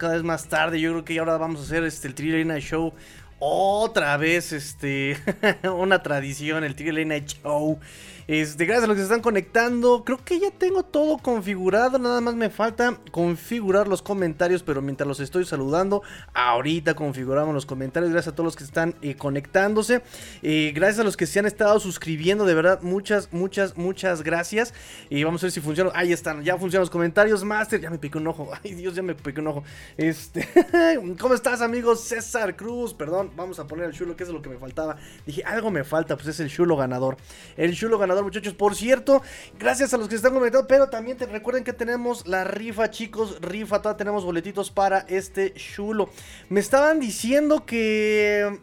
cada vez más tarde. Yo creo que ahora vamos a hacer este el Thriller Night Show otra vez, este, una tradición, el Thriller Night Show. Este, gracias a los que se están conectando. Creo que ya tengo todo configurado. Nada más me falta configurar los comentarios. Pero mientras los estoy saludando, ahorita configuramos los comentarios. Gracias a todos los que están eh, conectándose. Eh, gracias a los que se han estado suscribiendo. De verdad, muchas, muchas, muchas gracias. Y vamos a ver si funciona. Ahí están, ya funcionan los comentarios. Master, ya me piqué un ojo. Ay, Dios, ya me piqué un ojo. Este, ¿cómo estás, amigos? César Cruz, perdón. Vamos a poner el chulo, que es lo que me faltaba. Dije, algo me falta, pues es el chulo ganador. El chulo ganador muchachos. Por cierto, gracias a los que están comentando, pero también te recuerden que tenemos la rifa, chicos, rifa, todavía tenemos boletitos para este chulo. Me estaban diciendo que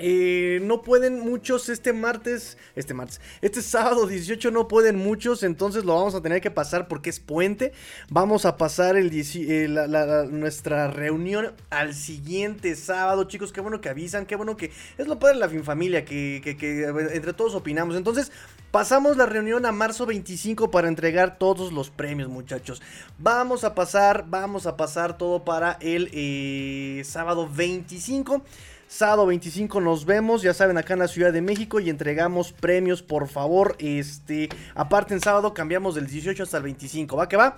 eh, no pueden muchos este martes, este martes, este sábado 18 no pueden muchos, entonces lo vamos a tener que pasar porque es puente. Vamos a pasar el, eh, nuestra reunión al siguiente sábado, chicos. Qué bueno que avisan, qué bueno que es lo padre de la fin familia, que, que entre todos opinamos. Entonces, pasamos la reunión a marzo 25 para entregar todos los premios, muchachos. Vamos a pasar, vamos a pasar todo para el eh, sábado 25. Sábado 25 nos vemos, ya saben, acá en la Ciudad de México y entregamos premios, por favor. Este, aparte en sábado cambiamos del 18 hasta el 25, ¿va que va?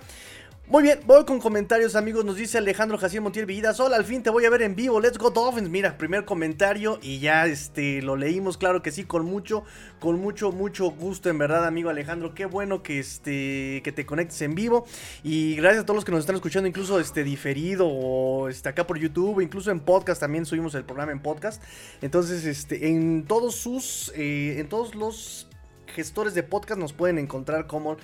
Muy bien, voy con comentarios amigos, nos dice Alejandro Jaciel Montiel Villidas, hola, al fin te voy a ver en vivo, let's go Dolphins, mira, primer comentario y ya este, lo leímos, claro que sí, con mucho, con mucho, mucho gusto, en verdad amigo Alejandro, qué bueno que este, que te conectes en vivo. Y gracias a todos los que nos están escuchando, incluso este diferido o este, acá por YouTube, incluso en podcast, también subimos el programa en podcast, entonces este, en todos sus, eh, en todos los gestores de podcast nos pueden encontrar como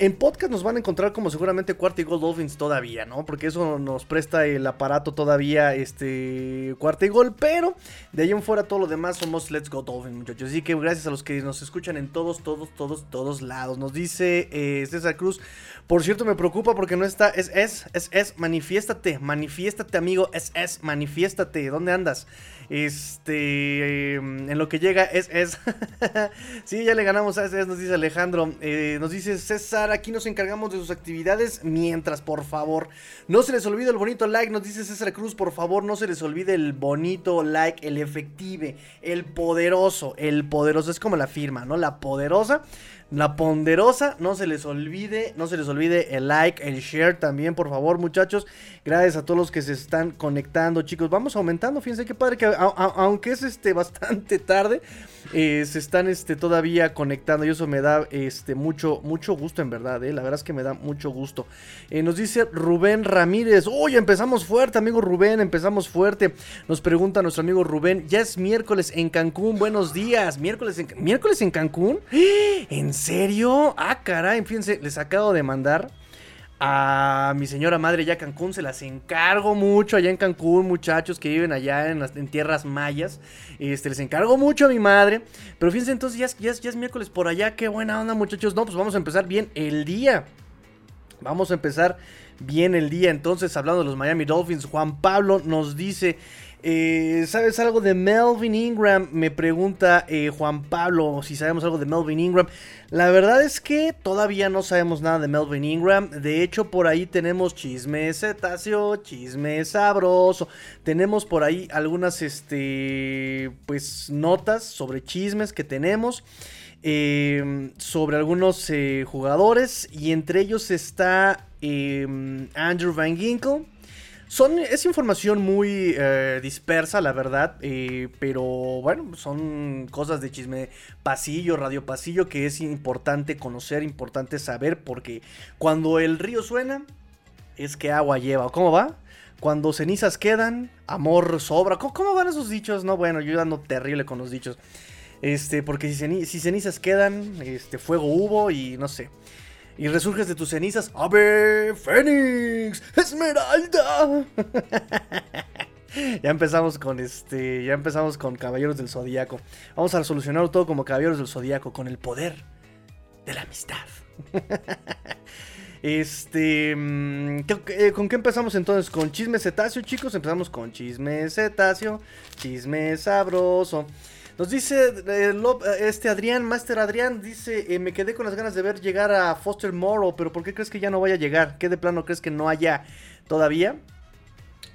en podcast nos van a encontrar como seguramente Cuarta y Gol Dolphins todavía, ¿no? Porque eso nos presta el aparato todavía, este, Cuarta y Gol. Pero de ahí en fuera todo lo demás somos Let's Go Dolphins, muchachos. Así que gracias a los que nos escuchan en todos, todos, todos, todos lados. Nos dice eh, César Cruz. Por cierto, me preocupa porque no está. Es, es, es, es, manifiéstate, manifiéstate, amigo. Es, es, manifiéstate. ¿Dónde andas? Este, em, en lo que llega es, es. sí, ya le ganamos a nos dice Alejandro. Eh, nos dice César, aquí nos encargamos de sus actividades. Mientras, por favor, no se les olvide el bonito like. Nos dice César Cruz, por favor, no se les olvide el bonito like, el efective, el poderoso. El poderoso es como la firma, ¿no? La poderosa. La ponderosa, no se les olvide, no se les olvide el like, el share también, por favor, muchachos. Gracias a todos los que se están conectando, chicos. Vamos aumentando, fíjense qué padre que aunque es este bastante tarde, eh, se están este todavía conectando y eso me da este mucho mucho gusto en verdad, eh. La verdad es que me da mucho gusto. Eh, nos dice Rubén Ramírez, "Uy, empezamos fuerte, amigo Rubén, empezamos fuerte." Nos pregunta nuestro amigo Rubén, "Ya es miércoles en Cancún. Buenos días. Miércoles en miércoles en Cancún?" ¿En serio? Ah, caray, fíjense, les acabo de mandar a mi señora madre ya Cancún, se las encargo mucho allá en Cancún, muchachos que viven allá en, las, tierras mayas. Este, les encargo mucho a mi madre. Pero fíjense, entonces ya, ya, ya es miércoles por allá, qué buena onda, muchachos. No, pues vamos a empezar bien el día. Vamos a empezar bien el día. Entonces, hablando de los Miami Dolphins, Juan Pablo nos dice. Eh, ¿Sabes algo de Melvin Ingram? Me pregunta eh, Juan Pablo si sabemos algo de Melvin Ingram. La verdad es que todavía no sabemos nada de Melvin Ingram. De hecho, por ahí tenemos chisme cetáceo, chisme sabroso. Tenemos por ahí algunas este, pues, notas sobre chismes que tenemos. Eh, sobre algunos jugadores. Y entre ellos está Andrew Van Ginkle. Son, es información muy eh, dispersa, la verdad, eh, pero bueno, son cosas de chisme pasillo, radio pasillo, que es importante conocer, importante saber, porque cuando el río suena, es que agua lleva. ¿Cómo va? Cuando cenizas quedan, amor sobra. ¿Cómo, van esos dichos? No, bueno, yo ando terrible con los dichos. Este, porque si, si cenizas quedan, este, fuego hubo y no sé y resurges de tus cenizas. ¡Ave Fénix! ¡Esmeralda! ya empezamos con este. Ya empezamos con Caballeros del Zodíaco. Vamos a solucionarlo todo como Caballeros del Zodíaco, con el poder de la amistad. Este. Mm, eh, ¿Con qué empezamos entonces? ¿Con chisme cetáceo, chicos? Empezamos con chisme cetáceo. Chisme sabroso. Nos dice eh, este Adrián, Master Adrián, dice, eh, me quedé con las ganas de ver llegar a Foster Morrow, pero ¿por qué crees que ya no vaya a llegar? ¿Qué de plano crees que no haya todavía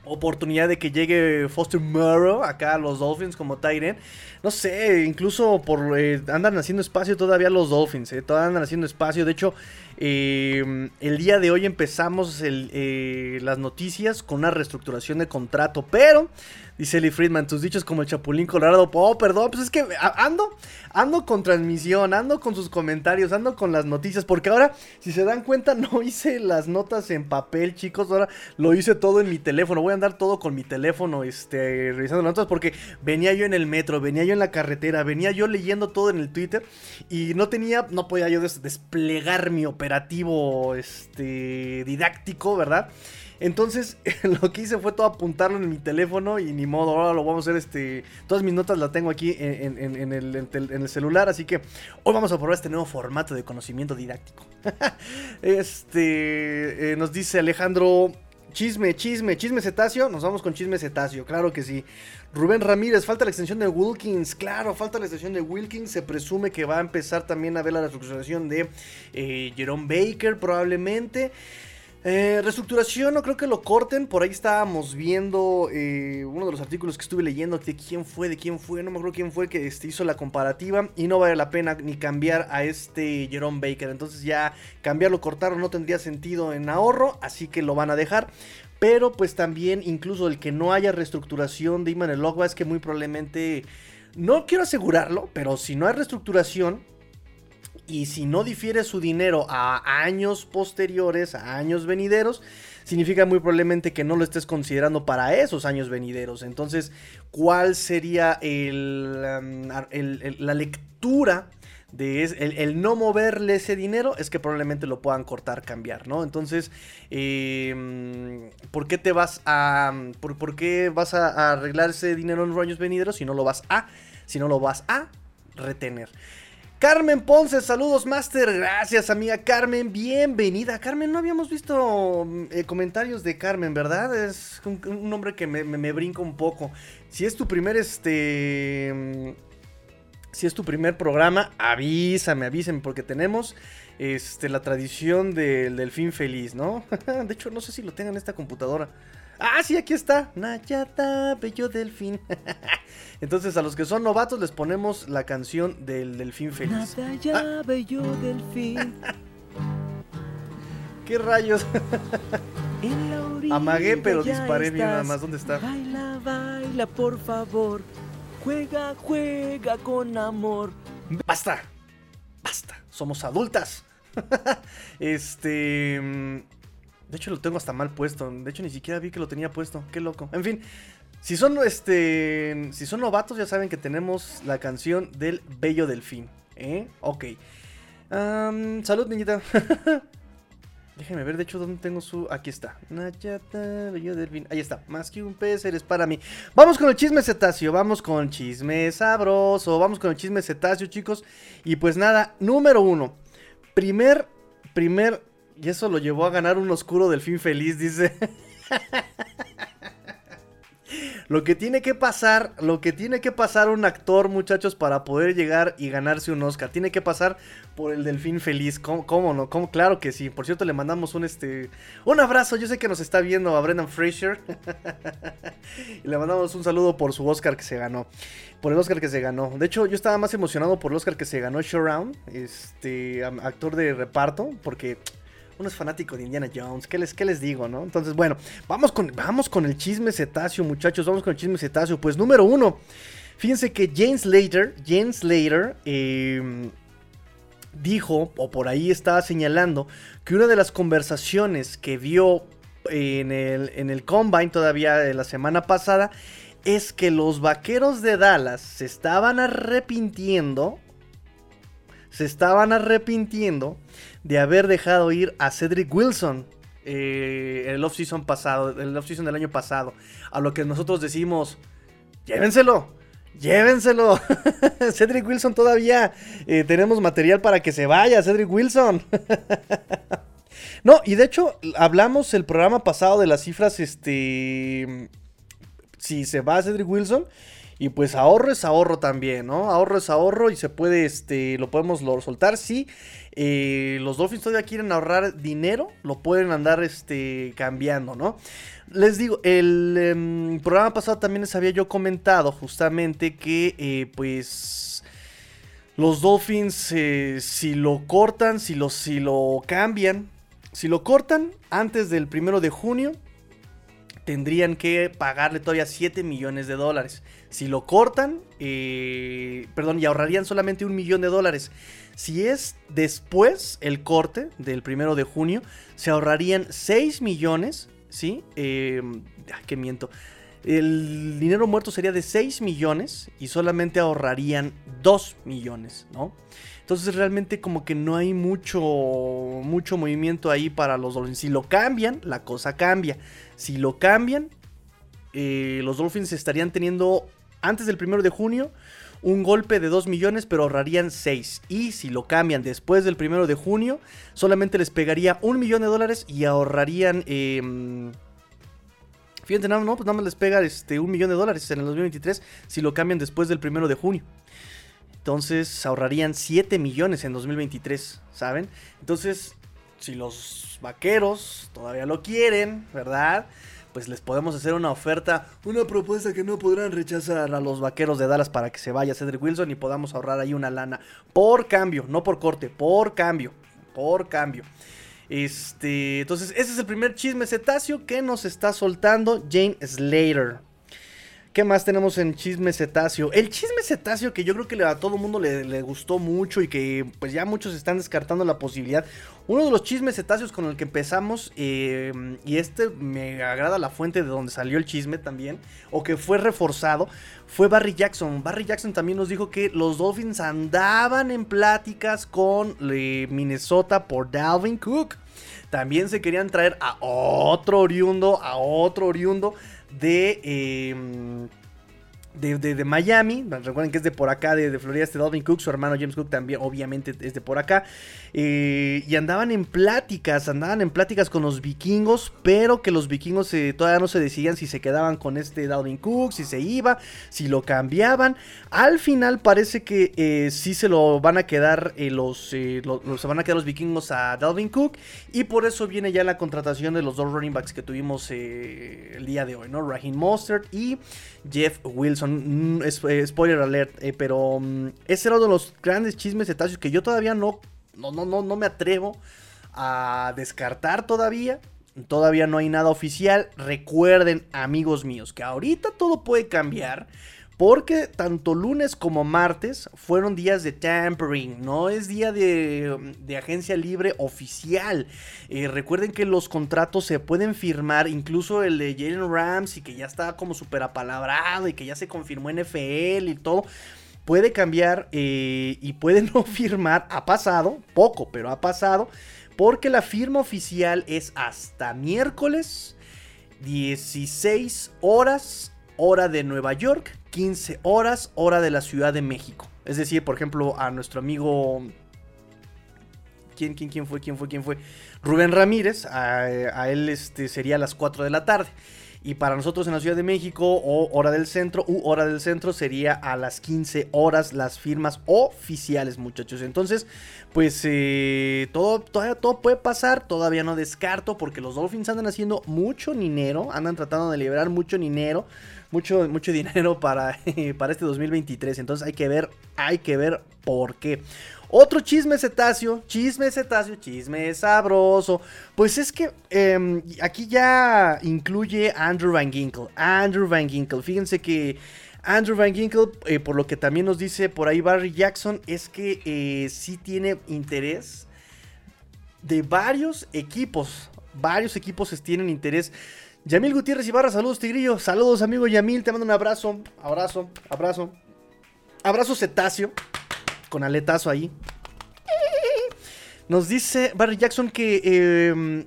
oportunidad de que llegue Foster Murrow acá a los Dolphins como Tyren. No sé, incluso por eh, andan haciendo espacio todavía los Dolphins, eh, todavía andan haciendo espacio. De hecho, eh, el día de hoy empezamos las noticias con una reestructuración de contrato, pero Dice Lee Friedman, tus dichos como el Chapulín Colorado. Oh, perdón, pues es que ando, ando con transmisión, ando con sus comentarios, ando con las noticias. Porque ahora, si se dan cuenta, no hice las notas en papel, chicos. Ahora lo hice todo en mi teléfono. Voy a andar todo con mi teléfono, este, revisando las notas. Porque venía yo en el metro, venía yo en la carretera, venía yo leyendo todo en el Twitter. Y no tenía, no podía yo desplegar mi operativo, este, didáctico, ¿verdad? Entonces, lo que hice fue todo apuntarlo en mi teléfono y ni modo, ahora lo vamos a hacer, este, todas mis notas las tengo aquí en, el, celular, así que hoy vamos a probar este nuevo formato de conocimiento didáctico. este, eh, nos dice Alejandro, chisme, chisme, chisme cetáceo, nos vamos con chisme cetáceo, claro que sí. Rubén Ramírez, falta la extensión de Wilkins, claro, falta la extensión de Wilkins, se presume que va a empezar también a ver la reestructuración de eh, Jerome Baker probablemente. Eh, reestructuración, no creo que lo corten. Por ahí estábamos viendo eh, uno de los artículos que estuve leyendo de quién fue, de quién fue, no me acuerdo quién fue que este, hizo la comparativa. Y no vale la pena ni cambiar a este Jerome Baker. Entonces ya cambiarlo, cortarlo no tendría sentido en ahorro. Así que lo van a dejar. Pero pues también incluso el que no haya reestructuración de Iman el es que muy probablemente... No quiero asegurarlo, pero si no hay reestructuración, y si no difiere su dinero a años posteriores, a años venideros, significa muy probablemente que no lo estés considerando para esos años venideros. Entonces, ¿cuál sería um, la lectura? De el, no moverle ese dinero es que probablemente lo puedan cortar, cambiar, ¿no? Entonces, em, ¿por qué te vas a. Por, qué vas a, arreglar ese dinero en los años venideros si no lo vas a. Si no lo vas a retener? Carmen Ponce, saludos Master, gracias amiga Carmen, bienvenida. Carmen, no habíamos visto eh, comentarios de Carmen, ¿verdad? Es un, nombre que me, brinca un poco. Si es tu primer, este... Si es tu primer programa, avísame, avísame, porque tenemos este, la tradición del delfín feliz, ¿no? de hecho, no sé si lo tengo en esta computadora. Ah, sí, aquí está. Nayata, bello delfín. Entonces, a los que son novatos les ponemos la canción del delfín feliz. Nayata, ah. bello delfín. ¿Qué rayos? Amagué, pero disparé bien nada más. ¿Dónde está? Baila, baila, por favor. Juega, juega con amor. Basta. Basta. Somos adultas. este. De hecho, lo tengo hasta mal puesto. De hecho, ni siquiera vi que lo tenía puesto. Qué loco. En fin, si son este. Si son novatos, ya saben que tenemos la canción del Bello Delfín. ¿Eh? Ok. salud, niñita. Déjenme ver, de hecho, dónde tengo su. Aquí está. Nayata, bello delfín. Ahí está. Más que un pez, eres para mí. Vamos con el chisme cetáceo. Vamos con chisme sabroso. Vamos con el chisme cetáceo, chicos. Y pues nada, número uno. Primer, primer y eso lo llevó a ganar un oscuro delfín feliz, dice. lo que tiene que pasar, lo que tiene que pasar un actor, muchachos, para poder llegar y ganarse un Oscar. Tiene que pasar por el delfín feliz. ¿Cómo, no? ¿Cómo? Claro que sí. Por cierto, le mandamos un este. Un abrazo. Yo sé que nos está viendo a Brendan Fraser. y le mandamos un saludo por su Oscar que se ganó. Por el Oscar que se ganó. De hecho, yo estaba más emocionado por el Oscar que se ganó Showround. Este. Actor de reparto. Porque uno es fanático de Indiana Jones, ¿qué les, qué les digo, no? Entonces, bueno, vamos con, vamos con el chisme cetáceo, muchachos, vamos con el chisme cetáceo. Pues número uno, fíjense que James Slater, James Slater, em, dijo, o por ahí estaba señalando, que una de las conversaciones que vio en el, en el Combine todavía de la semana pasada es que los vaqueros de Dallas se estaban arrepintiendo, se estaban arrepintiendo de haber dejado ir a Cedric Wilson eh, el off-season pasado, el off-season del año pasado. A lo que nosotros decimos, llévenselo, llévenselo. Cedric Wilson todavía eh, tenemos material para que se vaya, Cedric Wilson. no, y de hecho hablamos el programa pasado de las cifras, este, si se va Cedric Wilson. Y pues ahorro es ahorro también, ¿no? Ahorro es ahorro y se puede, este, lo podemos soltar. Si eh, los Dolphins todavía quieren ahorrar dinero, lo pueden andar, este, cambiando, ¿no? Les digo, el em, programa pasado también les había yo comentado justamente que, eh, pues, los Dolphins, eh, si lo cortan, si lo, si lo cambian, si lo cortan antes del primero de junio, tendrían que pagarle todavía 7 millones de dólares. Si lo cortan, eh, perdón, y ahorrarían solamente un millón de dólares. Si es después el corte del primero de junio, se ahorrarían 6 millones, ¿sí? Eh, ¿Qué miento? El dinero muerto sería de 6 millones y solamente ahorrarían 2 millones, ¿no? Entonces realmente como que no hay mucho, mucho movimiento ahí para los Dolphins. Si lo cambian, la cosa cambia. Si lo cambian, eh, los Dolphins estarían teniendo antes del primero de junio un golpe de 2 millones, pero ahorrarían 6. Y si lo cambian después del primero de junio, solamente les pegaría un millón de dólares y ahorrarían... Eh, fíjate, no, no, pues nada más les pega este, un millón de dólares en el 2023 si lo cambian después del primero de junio. Entonces ahorrarían 7 millones en 2023, ¿saben? Entonces, si los vaqueros todavía lo quieren, ¿verdad? Pues les podemos hacer una oferta, una propuesta que no podrán rechazar a los vaqueros de Dallas para que se vaya Cedric Wilson y podamos ahorrar ahí una lana. Por cambio, no por corte, por cambio, por cambio. Este, entonces, ese es el primer chisme cetáceo que nos está soltando Jane Slater. ¿Qué más tenemos en Chisme Cetáceo? El Chisme Cetáceo que yo creo que a todo el mundo le, gustó mucho y que pues ya muchos están descartando la posibilidad. Uno de los chismes cetáceos con el que empezamos, eh, y este me agrada la fuente de donde salió el chisme también, o que fue reforzado, fue Barry Jackson. Barry Jackson también nos dijo que los Dolphins andaban en pláticas con eh, Minnesota por Dalvin Cook. También se querían traer a otro oriundo, a otro oriundo de, em, de, de, Miami. Recuerden que es de por acá, de, de Florida, este Dalvin Cook. Su hermano James Cook también, obviamente, es de por acá. Eh, y andaban en pláticas, andaban en pláticas con los vikingos, pero que los vikingos eh, todavía no se decidían si se quedaban con este Dalvin Cook, si se iba, si lo cambiaban. Al final parece que eh, sí se lo van a quedar los, se van a quedar los vikingos a Dalvin Cook y por eso viene ya la contratación de los dos running backs que tuvimos el día de hoy, ¿no? Raheem Mostert y Jeff Wilson. Mm, spoiler alert, pero mm, ese era uno de los grandes chismes de que yo todavía no no, no, no, no me atrevo a descartar todavía. Todavía no hay nada oficial. Recuerden, amigos míos, que ahorita todo puede cambiar. Porque tanto lunes como martes fueron días de tampering, no es día de, agencia libre oficial. Eh, recuerden que los contratos se pueden firmar, incluso el de Jalen Rams y que ya está como súper apalabrado y que ya se confirmó NFL y todo puede cambiar eh, y puede no firmar. Ha pasado, poco, pero ha pasado. Porque la firma oficial es hasta miércoles, 16 horas, hora de Nueva York, 15 horas, hora de la Ciudad de México. Es decir, por ejemplo, a nuestro amigo... ¿Quién, quién, quién fue? ¿Quién fue? ¿Quién fue? Rubén Ramírez. A, él este, sería las 4 de la tarde. Y para nosotros en la Ciudad de México o hora del centro u hora del centro sería a las 15 horas las firmas oficiales muchachos. Entonces pues eh, todo, todavía todo puede pasar, todavía no descarto porque los Dolphins andan haciendo mucho dinero, andan tratando de liberar mucho dinero, mucho, mucho dinero para, para este 2023. Entonces hay que ver, hay que ver por qué. Otro chisme cetáceo, chisme cetáceo, chisme sabroso. Pues es que em, aquí ya incluye Andrew Van Ginkle. Andrew Van Ginkle. Fíjense que Andrew Van Ginkle, eh, por lo que también nos dice por ahí Barry Jackson, es que eh, sí tiene interés de varios equipos. Varios equipos tienen interés. Yamil Gutiérrez Ibarra, saludos Tigrillo. Saludos amigo Yamil, te mando un abrazo, abrazo, abrazo. Abrazo cetáceo con aletazo ahí. Nos dice Barry Jackson que em,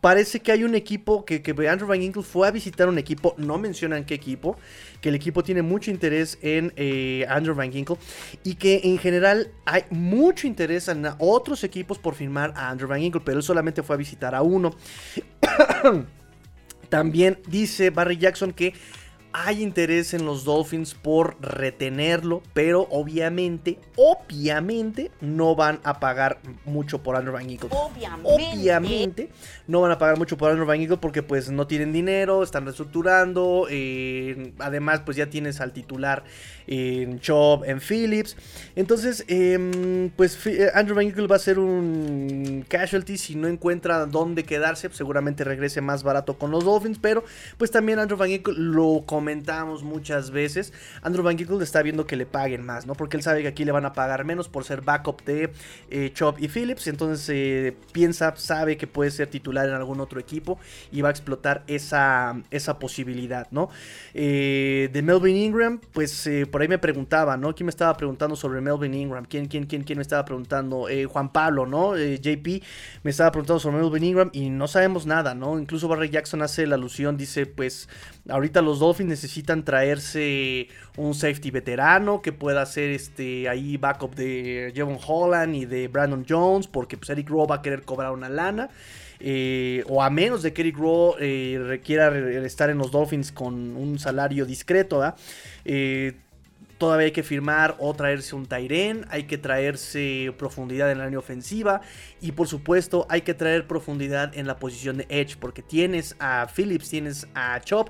parece que hay un equipo que, Andrew Van Ginkle fue a visitar un equipo, no mencionan qué equipo, que el equipo tiene mucho interés en eh, Andrew Van Ginkle y que en general hay mucho interés en otros equipos por firmar a Andrew Van Ginkle, pero él solamente fue a visitar a uno. También dice Barry Jackson que hay interés en los Dolphins por retenerlo, pero obviamente, obviamente no van a pagar mucho por Andrew Van Eagle. Obviamente. no van a pagar mucho por Andrew Van Eagle porque pues no tienen dinero, están reestructurando, eh, además pues ya tienes al titular en Chop, en Phillips. Entonces, em, pues eh, Andrew Van Eagle va a ser un casualty si no encuentra dónde quedarse, seguramente regrese más barato con los Dolphins, pero pues también Andrew Van Eagle lo comentamos muchas veces, Andrew Van Eagle está viendo que le paguen más, ¿no? Porque él sabe que aquí le van a pagar menos por ser backup de eh, Chop y Phillips, entonces eh, piensa, sabe que puede ser titular en algún otro equipo y va a explotar esa, esa posibilidad, ¿no? de Melvin Ingram, pues por ahí me preguntaba, ¿no? ¿Quién me estaba preguntando sobre Melvin Ingram? ¿Quién, quién, quién, quién me estaba preguntando? Eh, Juan Pablo, ¿no? Eh, JP me estaba preguntando sobre Melvin Ingram y no sabemos nada, ¿no? Incluso Barry Jackson hace la alusión, dice, pues ahorita los Dolphins necesitan traerse un safety veterano que pueda hacer este ahí backup de Jevon Holland y de Brandon Jones, porque pues Eric Rowe va a querer cobrar una lana. Eh, o a menos de que Eric Rowe requiera estar en los Dolphins con un salario discreto, ¿verdad? Todavía hay que firmar o traerse un Tyren, hay que traerse profundidad en la línea ofensiva y por supuesto hay que traer profundidad en la posición de Edge porque tienes a Phillips, tienes a Chop,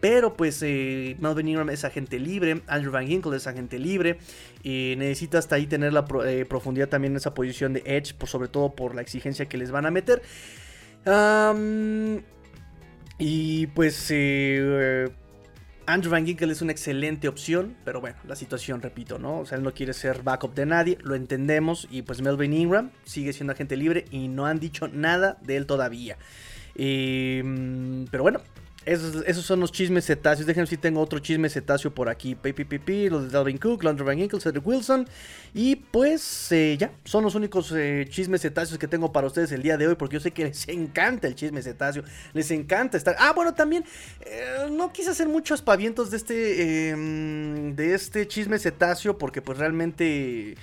pero pues eh, Melvin Ingram es agente libre, Andrew Van Ginkle es agente libre. Y necesita hasta ahí tener la eh, profundidad también en esa posición de Edge, por, sobre todo por la exigencia que les van a meter. y pues eh, Andrew Van Ginkel es una excelente opción, pero bueno, la situación, repito, ¿no? O sea, él no quiere ser backup de nadie, lo entendemos, y pues Melvin Ingram sigue siendo agente libre y no han dicho nada de él todavía. Em, pero bueno, esos, son los chismes cetáceos. Déjenme si tengo otro chisme cetáceo por aquí. PPPP, los de Dalvin Cook, Landry Van Ginkle, Cedric Wilson. Y pues eh, ya, son los únicos eh, chismes cetáceos que tengo para ustedes el día de hoy. Porque yo sé que les encanta el chisme cetáceo. Les encanta estar. Ah, bueno, también eh, no quise hacer muchos pavientos de este, em, de este chisme cetáceo. Porque pues realmente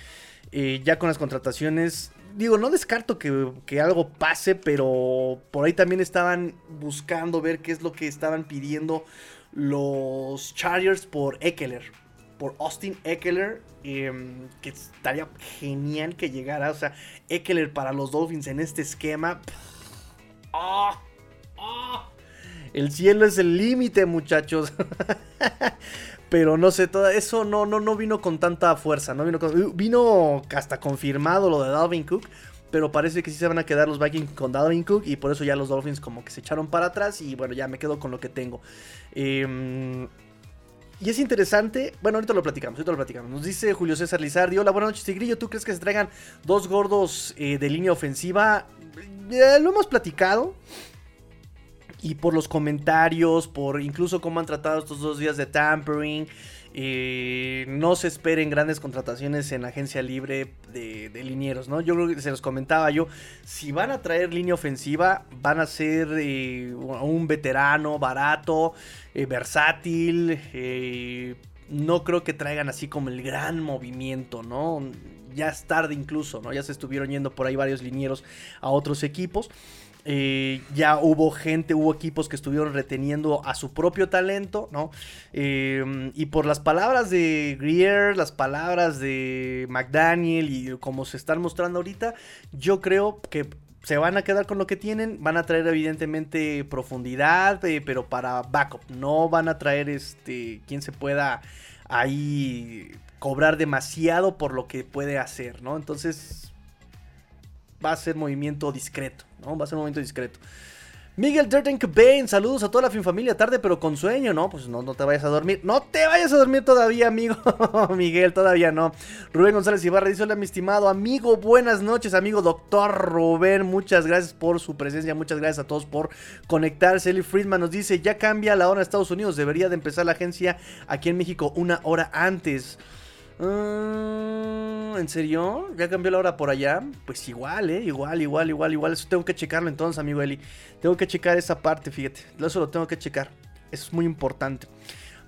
ya con las contrataciones digo, no descarto que, algo pase, pero por ahí también estaban buscando ver qué es lo que estaban pidiendo los Chargers por Eckler, por Austin Eckler, em, que estaría genial que llegara, o sea, Eckler para los Dolphins en este esquema. ¡Ah! ¡Ah! El cielo es el límite, muchachos. pero no sé, todo eso no, no, no vino con tanta fuerza, no vino, vino hasta confirmado lo de Dalvin Cook, pero parece que sí se van a quedar los Vikings con Dalvin Cook y por eso ya los Dolphins como que se echaron para atrás y bueno, ya me quedo con lo que tengo. Em, y es interesante, bueno, ahorita lo platicamos, ahorita lo platicamos. Nos dice Julio César Lizardi, hola, buenas noches, Tigrillo, ¿tú crees que se traigan dos gordos eh, de línea ofensiva? lo hemos platicado y por los comentarios, por incluso cómo han tratado estos dos días de tampering. Eh, no se esperen grandes contrataciones en agencia libre de, de, linieros, ¿no? Yo creo que se los comentaba yo, si van a traer línea ofensiva, van a ser eh, un veterano barato, eh, versátil, no creo que traigan así como el gran movimiento, ¿no? Ya es tarde incluso, ¿no? Ya se estuvieron yendo por ahí varios linieros a otros equipos. Eh, ya hubo gente, hubo equipos que estuvieron reteniendo a su propio talento, ¿no? Em, y por las palabras de Greer, las palabras de McDaniel y como se están mostrando ahorita, yo creo que se van a quedar con lo que tienen, van a traer evidentemente profundidad, eh, pero para backup, no van a traer este quien se pueda ahí cobrar demasiado por lo que puede hacer, ¿no? Entonces va a ser movimiento discreto, Va a ser un movimiento discreto. Miguel Durden Cobain, saludos a toda la fin familia, tarde pero con sueño, ¿no? Pues no, no te vayas a dormir. No te vayas a dormir todavía, amigo. Miguel, todavía no. Rubén González Ibarra dice, hola mi estimado amigo, buenas noches, amigo doctor Rubén. Muchas gracias por su presencia, muchas gracias a todos por conectarse. Eli Friedman nos dice, ya cambia la hora en Estados Unidos, debería de empezar la agencia aquí en México una hora antes. Ah, ¿En serio? ¿Ya cambió la hora por allá? Pues igual, ¿eh? Igual, igual, igual, igual. Eso tengo que checarlo entonces, amigo Eli. Tengo que checar esa parte, fíjate. Eso lo tengo que checar. Eso es muy importante.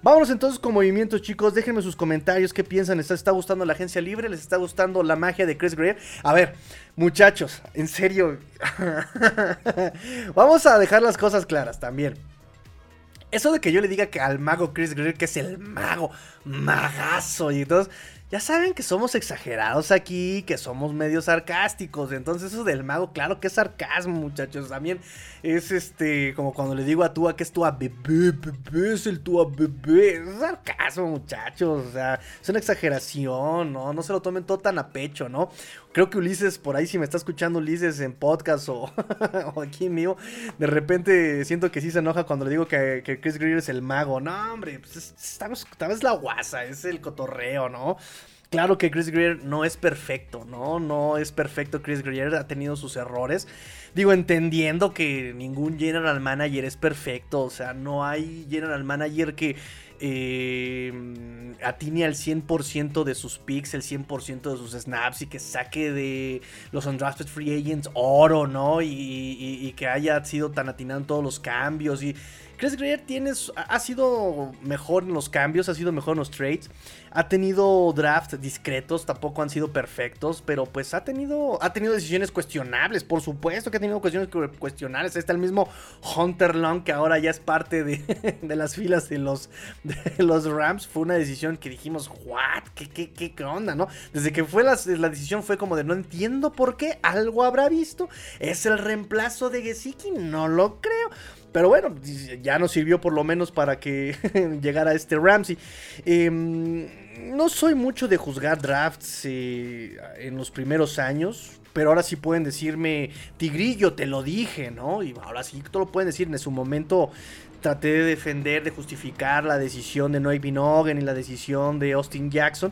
Vámonos entonces con movimientos, chicos. Déjenme sus comentarios. ¿Qué piensan? ¿Les está gustando la agencia libre? ¿Les está gustando la magia de Chris Greer? A ver, muchachos, en serio. Vamos a dejar las cosas claras también. Eso de que yo le diga que al mago Chris Greer que es el mago, magazo y entonces ya saben que somos exagerados aquí, que somos medio sarcásticos. Entonces, eso del mago, claro que es sarcasmo, muchachos. También es este, como cuando le digo a Tua que es Tua bebé, bebé, es el Tua bebé. Es sarcasmo, muchachos. O sea, es una exageración, ¿no? No se lo tomen todo tan a pecho, ¿no? Creo que Ulises, por ahí, si me está escuchando Ulises en podcast o, aquí en mío, de repente siento que sí se enoja cuando le digo que, Chris Greer es el mago. No, hombre, pues esta vez la guasa, es el cotorreo, ¿no? Claro que Chris Greer no es perfecto, ¿no? No es perfecto. Chris Greer ha tenido sus errores. Digo, entendiendo que ningún general manager es perfecto. O sea, no hay general manager que eh, atine al 100% de sus picks, el 100% de sus snaps y que saque de los undrafted free agents oro, ¿no? Y, y que haya sido tan atinado en todos los cambios. Y Chris Greer tienes, ha sido mejor en los cambios, ha sido mejor en los trades. Ha tenido drafts discretos, tampoco han sido perfectos, pero pues ha tenido, ha tenido decisiones cuestionables. Por supuesto que ha tenido cuestiones cuestionables. Ahí está el mismo Hunter Long que ahora ya es parte de, las filas de los, de los Rams. Fue una decisión que dijimos, ¿what? ¿Qué, qué, qué, onda, no? Desde que fue la, la, decisión fue como de no entiendo por qué, algo habrá visto. ¿Es el reemplazo de Gesicki? No lo creo. Pero bueno, ya nos sirvió por lo menos para que llegara este Ramsey. Em, no soy mucho de juzgar drafts eh, en los primeros años. Pero ahora sí pueden decirme, Tigrillo, te lo dije, ¿no? Y ahora sí todo lo pueden decir. En su momento traté de defender, de justificar la decisión de Noah Binogen y la decisión de Austin Jackson.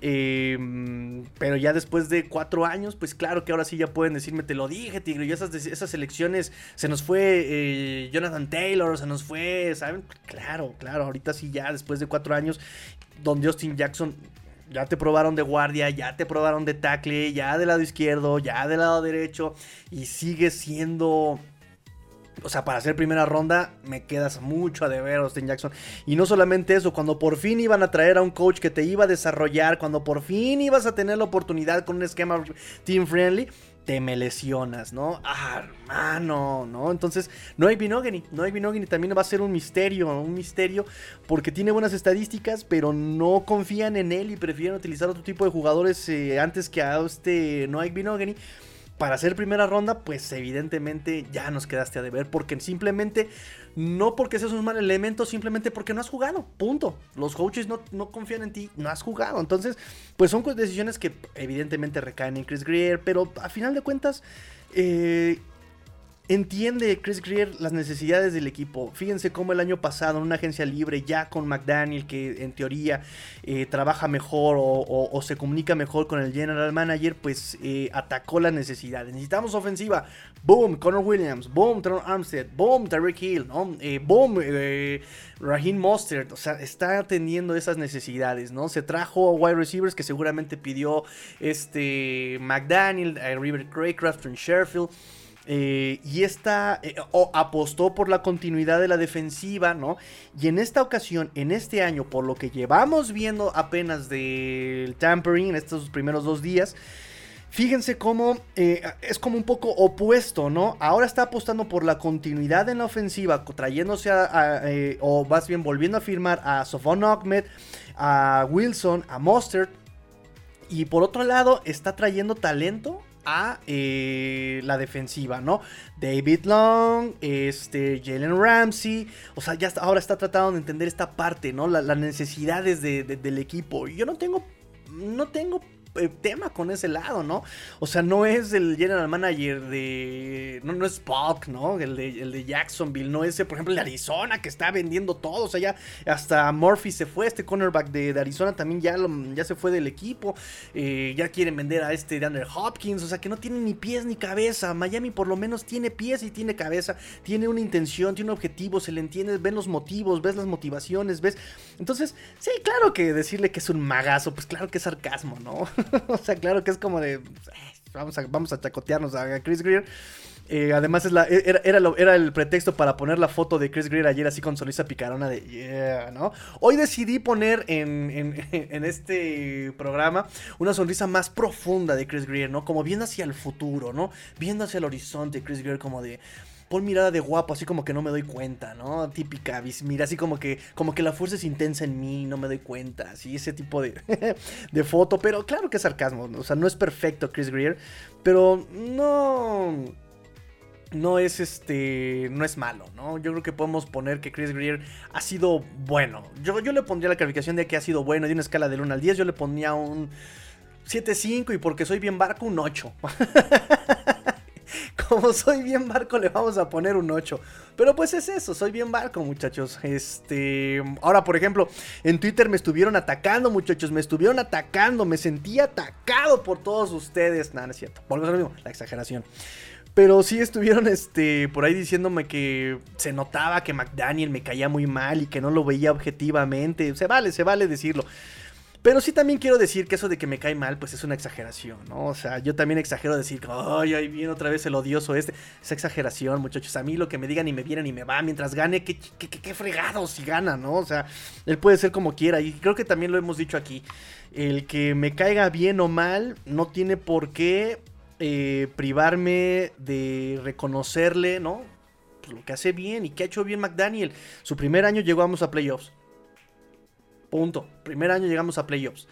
Em, pero ya después de cuatro años, pues claro que ahora sí ya pueden decirme, te lo dije, Tigre. Y esas, esas elecciones, se nos fue eh, Jonathan Taylor, se nos fue, ¿saben? Claro, claro, ahorita sí ya después de cuatro años, donde Austin Jackson ya te probaron de guardia, ya te probaron de tackle, ya del lado izquierdo, ya del lado derecho, y sigue siendo o sea, para hacer primera ronda me quedas mucho a deber, Austin Jackson. Y no solamente eso, cuando por fin iban a traer a un coach que te iba a desarrollar, cuando por fin ibas a tener la oportunidad con un esquema team friendly, te me lesionas, ¿no? Ah, hermano, ¿no? Entonces, no hay Binogany, no hay Binogany, también va a ser un misterio, un misterio, porque tiene buenas estadísticas, pero no confían en él y prefieren utilizar otro tipo de jugadores eh, antes que a este no hay Binogany para hacer primera ronda, pues evidentemente ya nos quedaste a deber. Porque simplemente, no porque seas un mal elemento, simplemente porque no has jugado. Punto. Los coaches no, no confían en ti, no has jugado. Entonces, pues son decisiones que evidentemente recaen en Chris Greer. Pero a final de cuentas, eh, Entiende Chris Greer las necesidades del equipo. Fíjense cómo el año pasado en una agencia libre, ya con McDaniel, que en teoría eh, trabaja mejor o, se comunica mejor con el general manager, pues eh, atacó las necesidades. Necesitamos ofensiva. Boom, Connor Williams. Boom, Teron Armstead. Boom, Tarek Hill. Eh, boom, Raheem Mostert. O sea, está atendiendo esas necesidades, ¿no? Se trajo wide receivers que seguramente pidió este McDaniel, River Craycraft, en Sherfield. Eh, y esta eh, apostó por la continuidad de la defensiva, ¿no? Y en esta ocasión, en este año, por lo que llevamos viendo apenas del tampering en estos primeros dos días, fíjense cómo eh, es como un poco opuesto, ¿no? Ahora está apostando por la continuidad en la ofensiva, trayéndose a, o más bien volviendo a firmar a Sofon Ahmed, a Wilson, a Mostert. Y por otro lado, está trayendo talento a eh, la defensiva, ¿no? David Long, este, Jalen Ramsey, o sea, ya ahora está tratando de entender esta parte, ¿no? las necesidades del equipo. Yo no tengo, no tengo tema con ese lado, ¿no? O sea, no es el general manager de. No, no es Spock, ¿no? El de, el de Jacksonville, no es, por ejemplo, el de Arizona que está vendiendo todo. O sea, ya hasta Murphy se fue, este cornerback de, Arizona también ya, ya se fue del equipo. Eh, ya quieren vender a este de Andrew Hopkins, o sea, que no tiene ni pies ni cabeza. Miami por lo menos tiene pies y tiene cabeza, tiene una intención, tiene un objetivo, se le entiende, ven los motivos, ves las motivaciones, ves. Entonces, sí, claro que decirle que es un magazo, pues claro que es sarcasmo, ¿no? o sea, claro que es como de. Vamos a, vamos a chacotearnos a Chris Greer. Eh, además, es la, e, era, era, el pretexto para poner la foto de Chris Greer ayer así con sonrisa picarona de ¿no? Hoy decidí poner en, en, este programa una sonrisa más profunda de Chris Greer, ¿no? Como viendo hacia el futuro, ¿no? Viendo hacia el horizonte, Chris Greer como de pon mirada de guapo, así como que no me doy cuenta, ¿no? Típica, mira, así como que, como que la fuerza es intensa en mí, no me doy cuenta, así, ese tipo de, de foto, pero claro que es sarcasmo, o sea, no es perfecto Chris Greer, pero no no es este no es malo, ¿no? Yo creo que podemos poner que Chris Greer ha sido bueno. Yo, yo le pondría la calificación de que ha sido bueno, de una escala del 1 al 10, yo le pondría un 7.5 y porque soy bien barco un 8. Como soy bien barco le vamos a poner un 8. Pero pues es eso, soy bien barco, muchachos. Este, ahora por ejemplo, en Twitter me estuvieron atacando, muchachos, me estuvieron atacando, me sentí atacado por todos ustedes. Nada, no es cierto. Volvemos a lo mismo, la exageración. Pero sí estuvieron este, por ahí diciéndome que se notaba que McDaniel me caía muy mal y que no lo veía objetivamente. Se vale, se vale decirlo. Pero sí también quiero decir que eso de que me cae mal, pues es una exageración, ¿no? O sea, yo también exagero decir, ay, ahí viene otra vez el odioso este. Es exageración, muchachos. A mí lo que me digan y me vienen y me va mientras gane, qué, qué, fregado si gana, ¿no? O sea, él puede ser como quiera. Y creo que también lo hemos dicho aquí. El que me caiga bien o mal no tiene por qué eh, privarme de reconocerle, ¿no? Pues lo que hace bien y que ha hecho bien McDaniel. Su primer año llegamos a playoffs. Punto. Primer año llegamos a playoffs.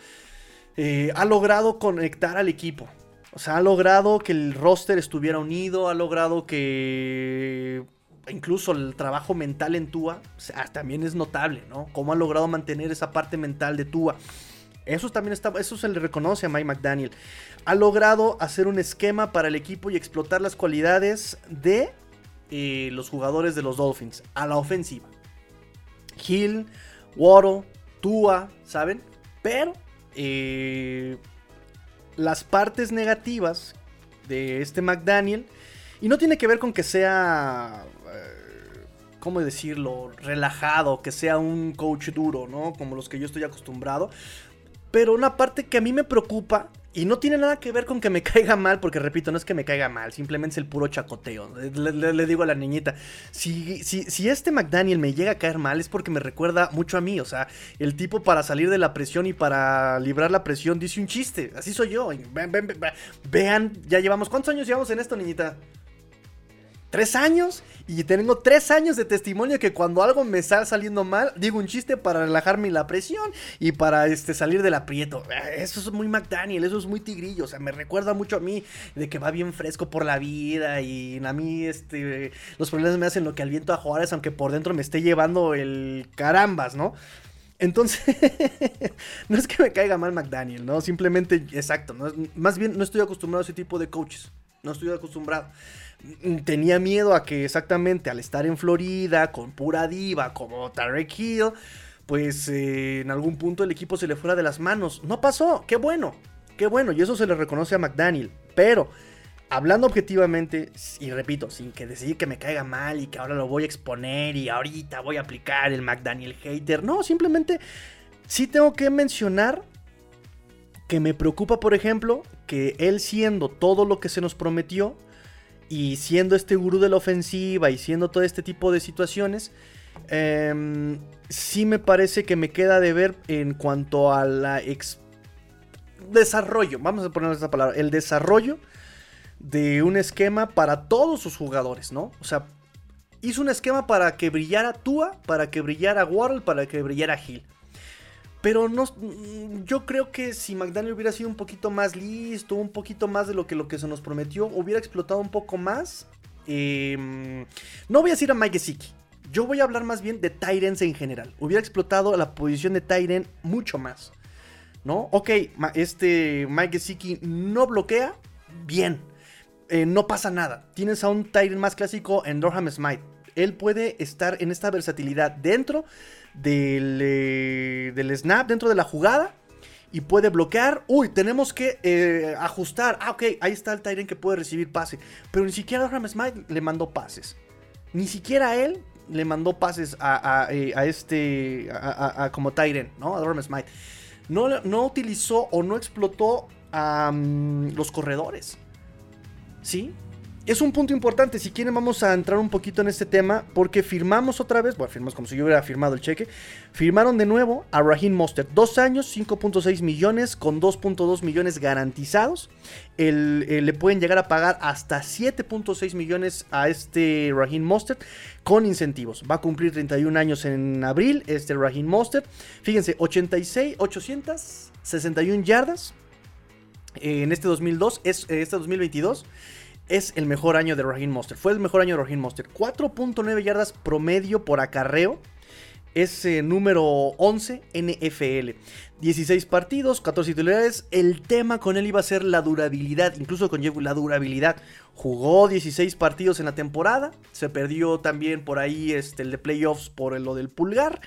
Eh, ha logrado conectar al equipo. O sea, ha logrado que el roster estuviera unido. Ha logrado que incluso el trabajo mental en Tua también es notable, ¿no? Cómo ha logrado mantener esa parte mental de Tua. Eso también está, eso se le reconoce a Mike McDaniel. Ha logrado hacer un esquema para el equipo y explotar las cualidades de eh, los jugadores de los Dolphins a la ofensiva. Hill, Waddle, Tua, ¿saben? Pero eh, las partes negativas de este McDaniel, y no tiene que ver con que sea, eh, ¿cómo decirlo?, relajado, que sea un coach duro, ¿no? Como los que yo estoy acostumbrado. Pero una parte que a mí me preocupa y no tiene nada que ver con que me caiga mal, porque repito, no es que me caiga mal, simplemente es el puro chacoteo. Le, digo a la niñita, si, si, si, este McDaniel me llega a caer mal es porque me recuerda mucho a mí, o sea, el tipo para salir de la presión y para librar la presión dice un chiste, así soy yo. vean, ya llevamos, ¿cuántos años llevamos en esto, niñita? Tres años y tengo tres años de testimonio que cuando algo me está saliendo mal, digo un chiste para relajarme la presión y para este, salir del aprieto. Eh, eso es muy McDaniel, eso es muy tigrillo, o sea, me recuerda mucho a mí de que va bien fresco por la vida y a mí este, los problemas me hacen lo que al viento a Juárez, aunque por dentro me esté llevando el carambas, ¿no? Entonces, no es que me caiga mal McDaniel, ¿no? Simplemente, exacto, ¿no? más bien no estoy acostumbrado a ese tipo de coaches, no estoy acostumbrado. Mm, tenía miedo a que exactamente al estar en Florida con pura diva como Tarek Hill, pues eh, en algún punto el equipo se le fuera de las manos. No pasó, qué bueno, qué bueno, y eso se le reconoce a McDaniel. Pero, hablando objetivamente, y repito, sin que decir que me caiga mal y que ahora lo voy a exponer y ahorita voy a aplicar el McDaniel hater, no, simplemente sí tengo que mencionar que me preocupa, por ejemplo, que él siendo todo lo que se nos prometió, y siendo este gurú de la ofensiva y siendo todo este tipo de situaciones, em, sí me parece que me queda de ver en cuanto a la desarrollo, vamos a poner esta palabra, el desarrollo de un esquema para todos sus jugadores, ¿no? O sea, hizo un esquema para que brillara Tua, para que brillara Waddle, para que brillara Hill. Pero no, mm, yo creo que si McDaniel hubiera sido un poquito más listo, un poquito más de lo que, lo que se nos prometió, hubiera explotado un poco más. Em, no voy a decir a Mike Gesicki. Yo voy a hablar más bien de Tyrens en general. Hubiera explotado la posición de Tyren mucho más. ¿No? Ok, este Mike Gesicki no bloquea. Bien. Eh, no pasa nada. Tienes a un Tyren más clásico en Dorham Smite. Él puede estar en esta versatilidad dentro eh, del, snap dentro de la jugada y puede bloquear. Uy, tenemos que eh, ajustar. Ah, ok, ahí está el Tyrant que puede recibir pase. Pero ni siquiera Abraham Smite le mandó pases. Ni siquiera él le mandó pases a, eh, este, a, como Tyrant, ¿no? A Smite. No, no, utilizó o no explotó a los corredores. ¿Sí? Es un punto importante. Si quieren, vamos a entrar un poquito en este tema. Porque firmamos otra vez. Bueno, firmamos como si yo hubiera firmado el cheque. Firmaron de nuevo a Raheem Monster. Dos años, 5.6 millones. Con 2.2 millones garantizados. le pueden llegar a pagar hasta 7.6 millones a este Raheem Monster. Con incentivos. Va a cumplir 31 años en abril. Este Raheem Monster. Fíjense, 86, 861 yardas. En este 2002, es, este 2022 es el mejor año de Raheem Monster. Fue el mejor año de Raheem Monster. 4.9 yardas promedio por acarreo. Es eh, número 11 NFL. 16 partidos, 14 titulares. El tema con él iba a ser la durabilidad. Incluso con la durabilidad. Jugó 16 partidos en la temporada. Se perdió también por ahí este, el de playoffs por lo del pulgar.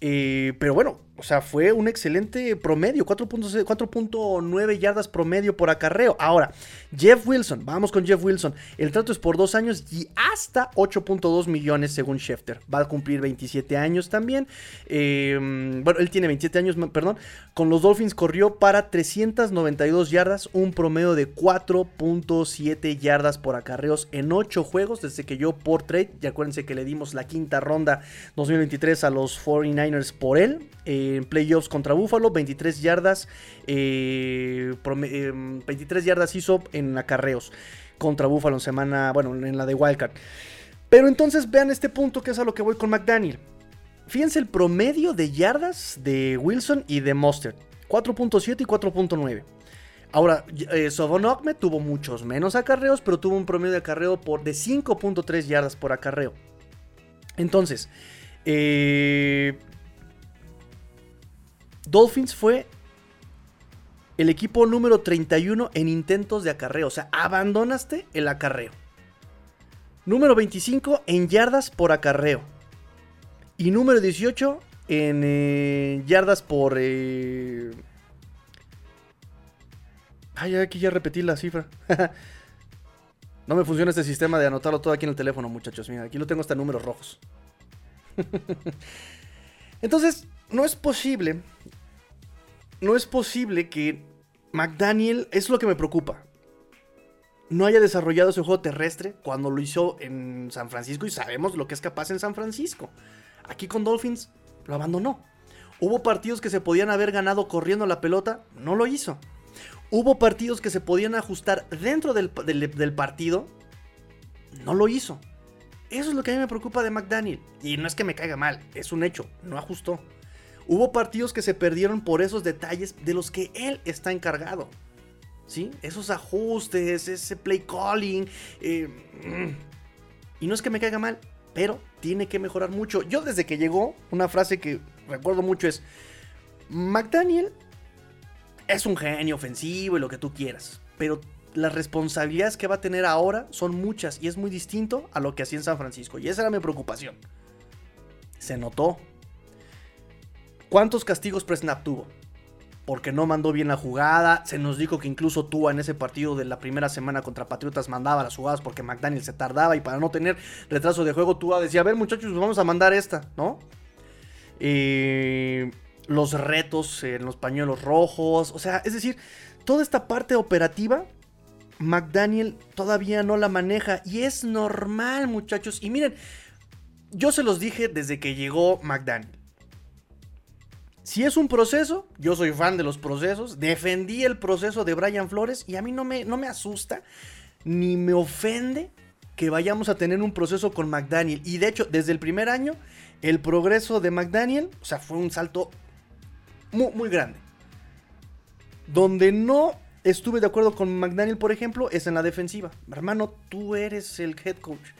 Eh, pero bueno, o sea, fue un excelente promedio, 4.9 yardas promedio por acarreo. Ahora, Jeff Wilson, vamos con Jeff Wilson. El trato es por dos años y hasta 8.2 millones según Schefter. Va a cumplir 27 años también. Em, bueno, él tiene 27 años, perdón. Con los Dolphins corrió para 392 yardas, un promedio de 4.7 yardas por acarreos en 8 juegos desde que yo por trade. Y acuérdense que le dimos la quinta ronda 2023 a los 49ers por él en playoffs contra Buffalo, 23 yardas, 23 eh, eh, yardas hizo en acarreos contra Buffalo en semana, bueno, en la de Wildcard. Pero entonces vean este punto que es a lo que voy con McDaniel. Fíjense el promedio de yardas de Wilson y de Mustard. 4.7 y 4.9. Ahora, eh, tuvo muchos menos acarreos, pero tuvo un promedio de acarreo por, de 5.3 yardas por acarreo. Entonces, eh, Dolphins fue el equipo número 31 en intentos de acarreo. O sea, abandonaste el acarreo. Número 25 en yardas por acarreo. Y número 18 en eh, yardas por... Eh... Ay, aquí ya repetí la cifra. no me funciona este sistema de anotarlo todo aquí en el teléfono, muchachos. Mira, aquí lo tengo hasta números rojos. Entonces, no es posible no es posible que McDaniel, es lo que me preocupa, no haya desarrollado ese juego terrestre cuando lo hizo en San Francisco y sabemos lo que es capaz en San Francisco. Aquí con Dolphins lo abandonó. Hubo partidos que se podían haber ganado corriendo la pelota, no lo hizo. Hubo partidos que se podían ajustar dentro del, del partido, no lo hizo. Eso es lo que a mí me preocupa de McDaniel. Y no es que me caiga mal, es un hecho, no ajustó. Hubo partidos que se perdieron por esos detalles de los que él está encargado. ¿Sí? Esos ajustes, ese play calling. Eh, y no es que me caiga mal, pero tiene que mejorar mucho. Yo desde que llegó, una frase que recuerdo mucho es, McDaniel es un genio ofensivo y lo que tú quieras, pero las responsabilidades que va a tener ahora son muchas y es muy distinto a lo que hacía en San Francisco. Y esa era mi preocupación. Se notó, ¿Cuántos castigos pre-snap tuvo? Porque no mandó bien la jugada. Se nos dijo que incluso Tua en ese partido de la primera semana contra Patriotas mandaba las jugadas porque McDaniel se tardaba y para no tener retraso de juego Tua decía, a ver muchachos, pues vamos a mandar esta, ¿no? los retos en los pañuelos rojos. O sea, es decir, toda esta parte operativa McDaniel todavía no la maneja y es normal muchachos. Y miren, yo se los dije desde que llegó McDaniel. Si es un proceso, yo soy fan de los procesos, defendí el proceso de Brian Flores y a mí no me, no me asusta ni me ofende que vayamos a tener un proceso con McDaniel. Y de hecho, desde el primer año, el progreso de McDaniel, o sea, fue un salto muy, muy grande. Donde no estuve de acuerdo con McDaniel, por ejemplo, es en la defensiva. Hermano, tú eres el head coach.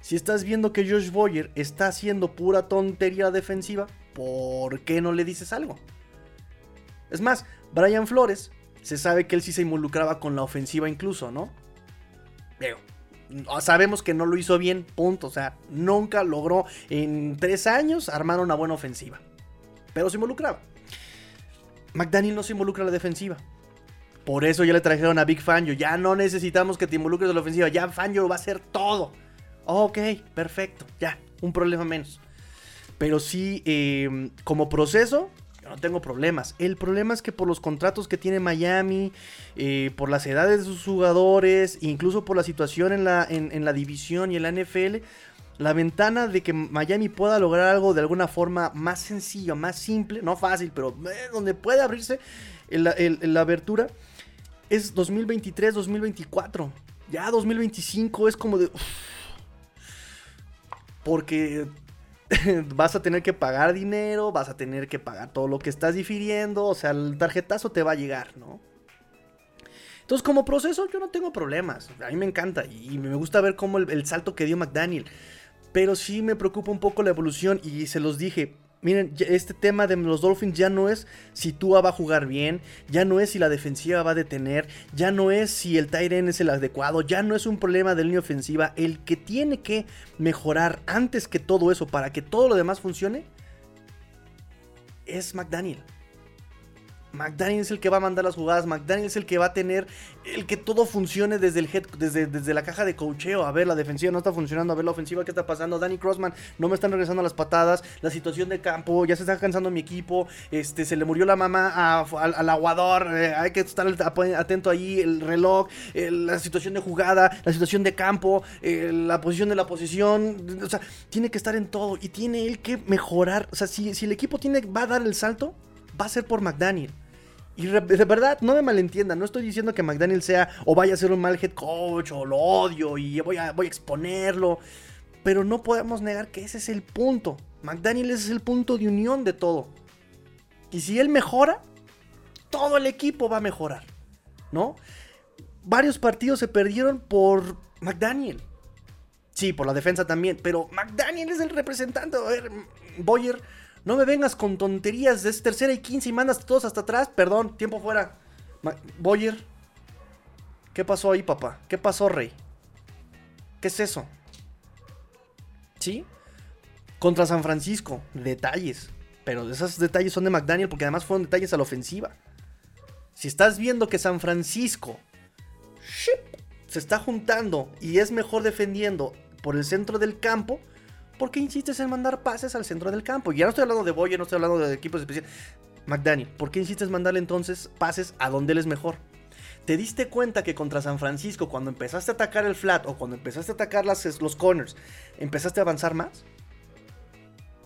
Si estás viendo que Josh Boyer está haciendo pura tontería defensiva, ¿por qué no le dices algo? Es más, Brian Flores, se sabe que él sí se involucraba con la ofensiva incluso, ¿no? Pero sabemos que no lo hizo bien, punto. O sea, nunca logró en tres años armar una buena ofensiva. Pero se involucraba. McDaniel no se involucra en la defensiva. Por eso ya le trajeron a Big Fangio. Ya no necesitamos que te involucres en la ofensiva. Ya Fangio va a hacer todo. Ok, perfecto. Ya, un problema menos. Pero sí, em, como proceso, no tengo problemas. El problema es que por los contratos que tiene Miami, eh, por las edades de sus jugadores, incluso por la situación en la, en, la división y en la NFL, la ventana de que Miami pueda lograr algo de alguna forma más sencilla, más simple, no fácil, pero eh, donde puede abrirse la abertura, es 2023-2024. Ya 2025 es como de... porque vas a tener que pagar dinero, vas a tener que pagar todo lo que estás difiriendo, o sea, el tarjetazo te va a llegar, ¿no? Entonces, como proceso, yo no tengo problemas. A mí me encanta y me gusta ver cómo el, el salto que dio McDaniel. Pero sí me preocupa un poco la evolución y se los dije. Miren, este tema de los Dolphins ya no es si Tua va a jugar bien, ya no es si la defensiva va a detener, ya no es si el tight es el adecuado, ya no es un problema de línea ofensiva. El que tiene que mejorar antes que todo eso para que todo lo demás funcione es McDaniel. McDaniel es el que va a mandar las jugadas, McDaniel es el que va a tener el que todo funcione desde el head, desde, desde la caja de cocheo. A ver, la defensiva no está funcionando, a ver la ofensiva qué está pasando. Danny Crossman no me están regresando las patadas, la situación de campo, ya se está cansando mi equipo, este se le murió la mamá al aguador, eh, hay que estar atento ahí, el reloj, la situación de jugada, la situación de campo, la posición de la posición, o sea, tiene que estar en todo y tiene él que mejorar, o sea, si, si el equipo tiene va a dar el salto, va a ser por McDaniel. Y de verdad, no me malentiendan, no estoy diciendo que McDaniel sea o vaya a ser un mal head coach o lo odio y voy a, voy a exponerlo. Pero no podemos negar que ese es el punto. McDaniel es el punto de unión de todo. Y si él mejora, todo el equipo va a mejorar. ¿No? Varios partidos se perdieron por McDaniel. Sí, por la defensa también. Pero McDaniel es el representante. A ver, Boyer no me vengas con tonterías. Es tercera y quince y mandas todos hasta atrás. Perdón, tiempo fuera. Boyer. ¿Qué pasó ahí, papá? ¿Qué pasó, Rey? ¿Qué es eso? ¿Sí? Contra San Francisco. Detalles. Pero esos detalles son de McDaniel porque además fueron detalles a la ofensiva. Si estás viendo que San Francisco se está juntando y es mejor defendiendo por el centro del campo, ¿por qué insistes en mandar pases al centro del campo? Y ya no estoy hablando de Boyer, no estoy hablando de equipos especiales. McDaniel, ¿por qué insistes en mandarle entonces pases a donde él es mejor? ¿Te diste cuenta que contra San Francisco, cuando empezaste a atacar el flat o cuando empezaste a atacar los corners, empezaste a avanzar más?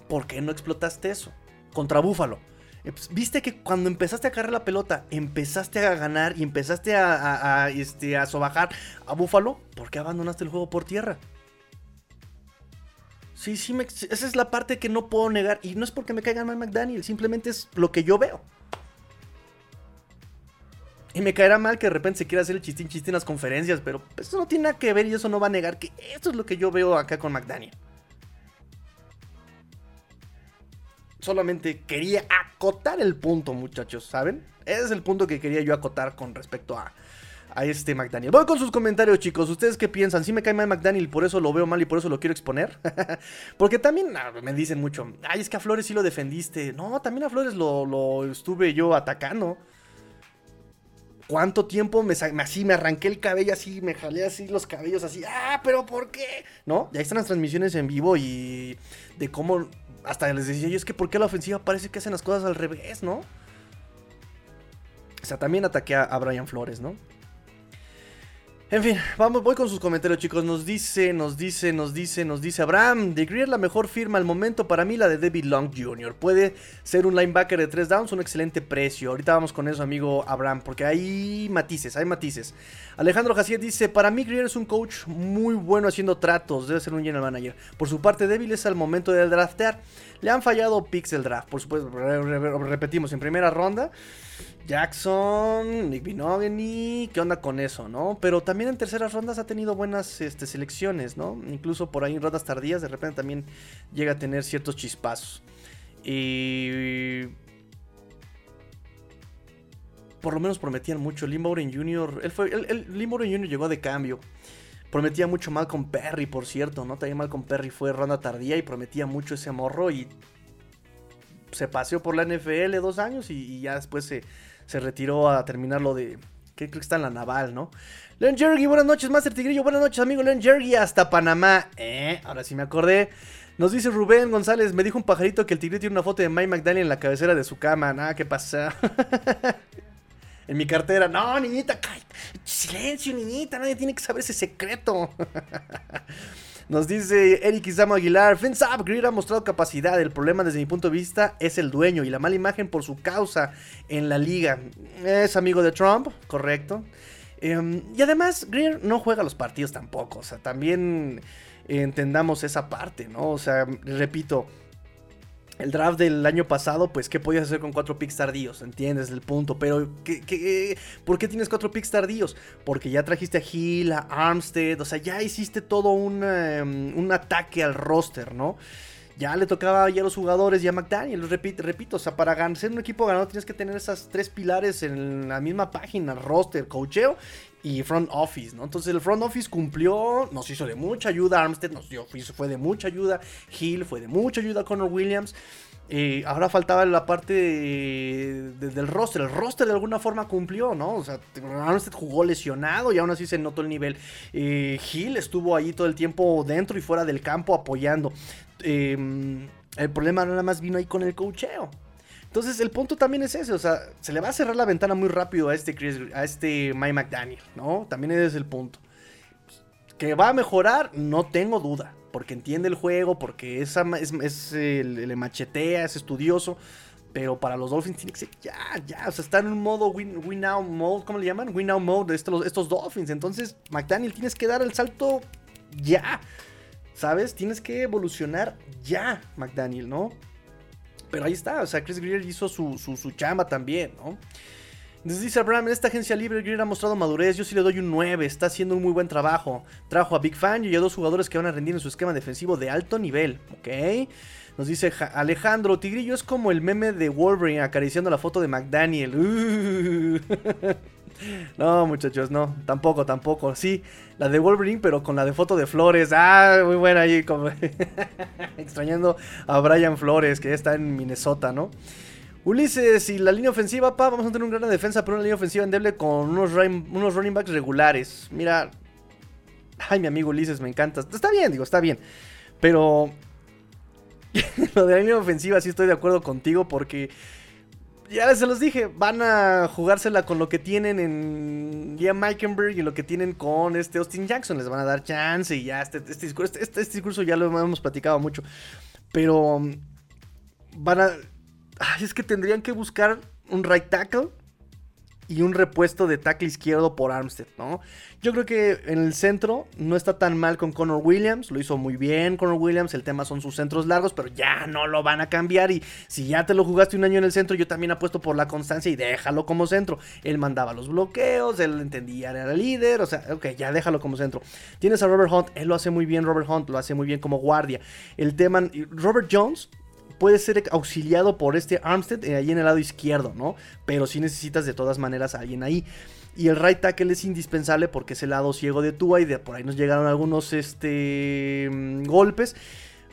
¿Por qué no explotaste eso? Contra Búfalo. Eh, pues, Viste que cuando empezaste a cargar la pelota, empezaste a ganar y empezaste a, este, a sobajar a Búfalo. ¿Por qué abandonaste el juego por tierra? Sí, sí, esa es la parte que no puedo negar. Y no es porque me caiga mal McDaniel, simplemente es lo que yo veo. Y me caerá mal que de repente se quiera hacer el chistín chistín en las conferencias, pero eso no tiene nada que ver y eso no va a negar que esto es lo que yo veo acá con McDaniel. Solamente quería acotar el punto, muchachos, ¿saben? Ese es el punto que quería yo acotar con respecto a, a este McDaniel. Voy con sus comentarios, chicos. ¿Ustedes qué piensan? ¿Sí me cae mal McDaniel y por eso lo veo mal y por eso lo quiero exponer? Porque también ah, me dicen mucho, ay, es que a Flores sí lo defendiste. No, también a Flores lo, estuve yo atacando. ¿Cuánto tiempo me, así me arranqué el cabello así, me jalé así los cabellos así? Ah, pero ¿por qué? ¿No? Ya están las transmisiones en vivo y de cómo hasta les decía yo, es que ¿por qué la ofensiva parece que hacen las cosas al revés, ¿no? O sea, también ataqué a, a Brian Flores, ¿no? En fin, vamos, voy con sus comentarios, chicos. Nos dice, nos dice, nos dice, nos dice Abraham. De Greer la mejor firma al momento para mí, la de David Long Jr. Puede ser un linebacker de 3 downs, un excelente precio. Ahorita vamos con eso, amigo Abraham, porque hay matices, hay matices. Alejandro Jaciet dice: Para mí, Greer es un coach muy bueno haciendo tratos. Debe ser un general manager. Por su parte, débil es al momento de draftear. Le han fallado picks del draft, por supuesto. Repetimos, en primera ronda. Jackson, Nick Binogany, ¿qué onda con eso, no? Pero también en terceras rondas ha tenido buenas este, selecciones, ¿no? Incluso por ahí en rondas tardías de repente también llega a tener ciertos chispazos. Y... Por lo menos prometían mucho. Lim Jr., él fue, el Jr. llegó de cambio. Prometía mucho mal con Perry, por cierto, ¿no? También mal con Perry fue ronda tardía y prometía mucho ese morro y se paseó por la NFL dos años y ya después se, se retiró a terminar lo de. Que creo que está en la naval, ¿no? Len Jergy, buenas noches, Master Tigrillo. Buenas noches, amigo Len Jergy, hasta Panamá. Eh, ahora sí me acordé. Nos dice Rubén González, me dijo un pajarito que el tigre tiene una foto de Mike McDaniel en la cabecera de su cama. Nada, ¿qué pasa? en mi cartera. No, niñita, silencio, niñita, nadie tiene que saber ese secreto. Nos dice Eric Isamo Aguilar, Fence Up, Greer ha mostrado capacidad. El problema desde mi punto de vista es el dueño y la mala imagen por su causa en la liga. Es amigo de Trump, correcto. Em, y además, Greer no juega los partidos tampoco. O sea, también entendamos esa parte, ¿no? O sea, repito, el draft del año pasado, pues, ¿qué podías hacer con cuatro picks tardíos? ¿Entiendes el punto? Pero, ¿qué, por qué tienes cuatro picks tardíos? Porque ya trajiste a Hill, a Armstead, o sea, ya hiciste todo un, em, un ataque al roster, ¿no? Ya le tocaba ya a los jugadores y a McDaniel, repito, repito, o sea, para ser un equipo ganador tienes que tener esas tres pilares en la misma página, roster, cocheo y front office, ¿no? Entonces el front office cumplió, nos hizo de mucha ayuda, Armstead nos dio, fue de mucha ayuda, Hill fue de mucha ayuda, Connor Williams. Eh, ahora faltaba la parte del roster. El roster de alguna forma cumplió, ¿no? O sea, Armstead jugó lesionado y aún así se notó el nivel. Eh, Hill estuvo ahí todo el tiempo dentro y fuera del campo apoyando. Em, el problema nada más vino ahí con el cocheo. Entonces el punto también es ese, o sea, se le va a cerrar la ventana muy rápido a este Chris, a este Mike McDaniel, ¿no? También ese es el punto. Que va a mejorar, no tengo duda, porque entiende el juego, porque es, es, le machetea, es estudioso, pero para los Dolphins tiene que ser ya, ya, o sea, está en un modo win, now mode, ¿cómo le llaman? Win now mode estos, estos Dolphins, entonces McDaniel tienes que dar el salto ya, ¿sabes? Tienes que evolucionar ya, McDaniel, ¿no? Pero ahí está, o sea, Chris Greer hizo su, su, chamba también, ¿no? Entonces dice Abraham, en esta agencia libre Greer ha mostrado madurez, yo sí le doy un 9, está haciendo un muy buen trabajo. Trajo a Big Fan y a dos jugadores que van a rendir en su esquema defensivo de alto nivel, ¿ok? Nos dice Alejandro, Tigrillo es como el meme de Wolverine acariciando la foto de McDaniel. No, muchachos, no, tampoco, tampoco. Sí, la de Wolverine, pero con la de foto de Flores. Ah, muy buena ahí, como extrañando a Brian Flores, que ya está en Minnesota, ¿no? Ulises, y la línea ofensiva, pa, vamos a tener un gran defensa, pero una línea ofensiva endeble con unos, unos running backs regulares. Mira, ay, mi amigo Ulises, me encanta. Está bien, digo, está bien. Pero lo de la línea ofensiva sí estoy de acuerdo contigo porque ya se los dije, van a jugársela con lo que tienen en Ian Meikenberg y lo que tienen con este Austin Jackson. Les van a dar chance y ya este, este discurso, este, este, discurso ya lo hemos platicado mucho. Pero um, van a... Ay, es que tendrían que buscar un right tackle y un repuesto de tackle izquierdo por Armstead, ¿no? Yo creo que en el centro no está tan mal con Connor Williams, lo hizo muy bien Connor Williams, el tema son sus centros largos, pero ya no lo van a cambiar y si ya te lo jugaste un año en el centro, yo también apuesto por la constancia y déjalo como centro. Él mandaba los bloqueos, él entendía, era líder, o sea, ok, ya déjalo como centro. Tienes a Robert Hunt, él lo hace muy bien, Robert Hunt lo hace muy bien como guardia. El tema, Robert Jones puede ser auxiliado por este Armstead eh, ahí en el lado izquierdo, ¿no? Pero sí necesitas de todas maneras a alguien ahí. Y el right tackle es indispensable porque es el lado ciego de Tua y de por ahí nos llegaron algunos este, mm, golpes.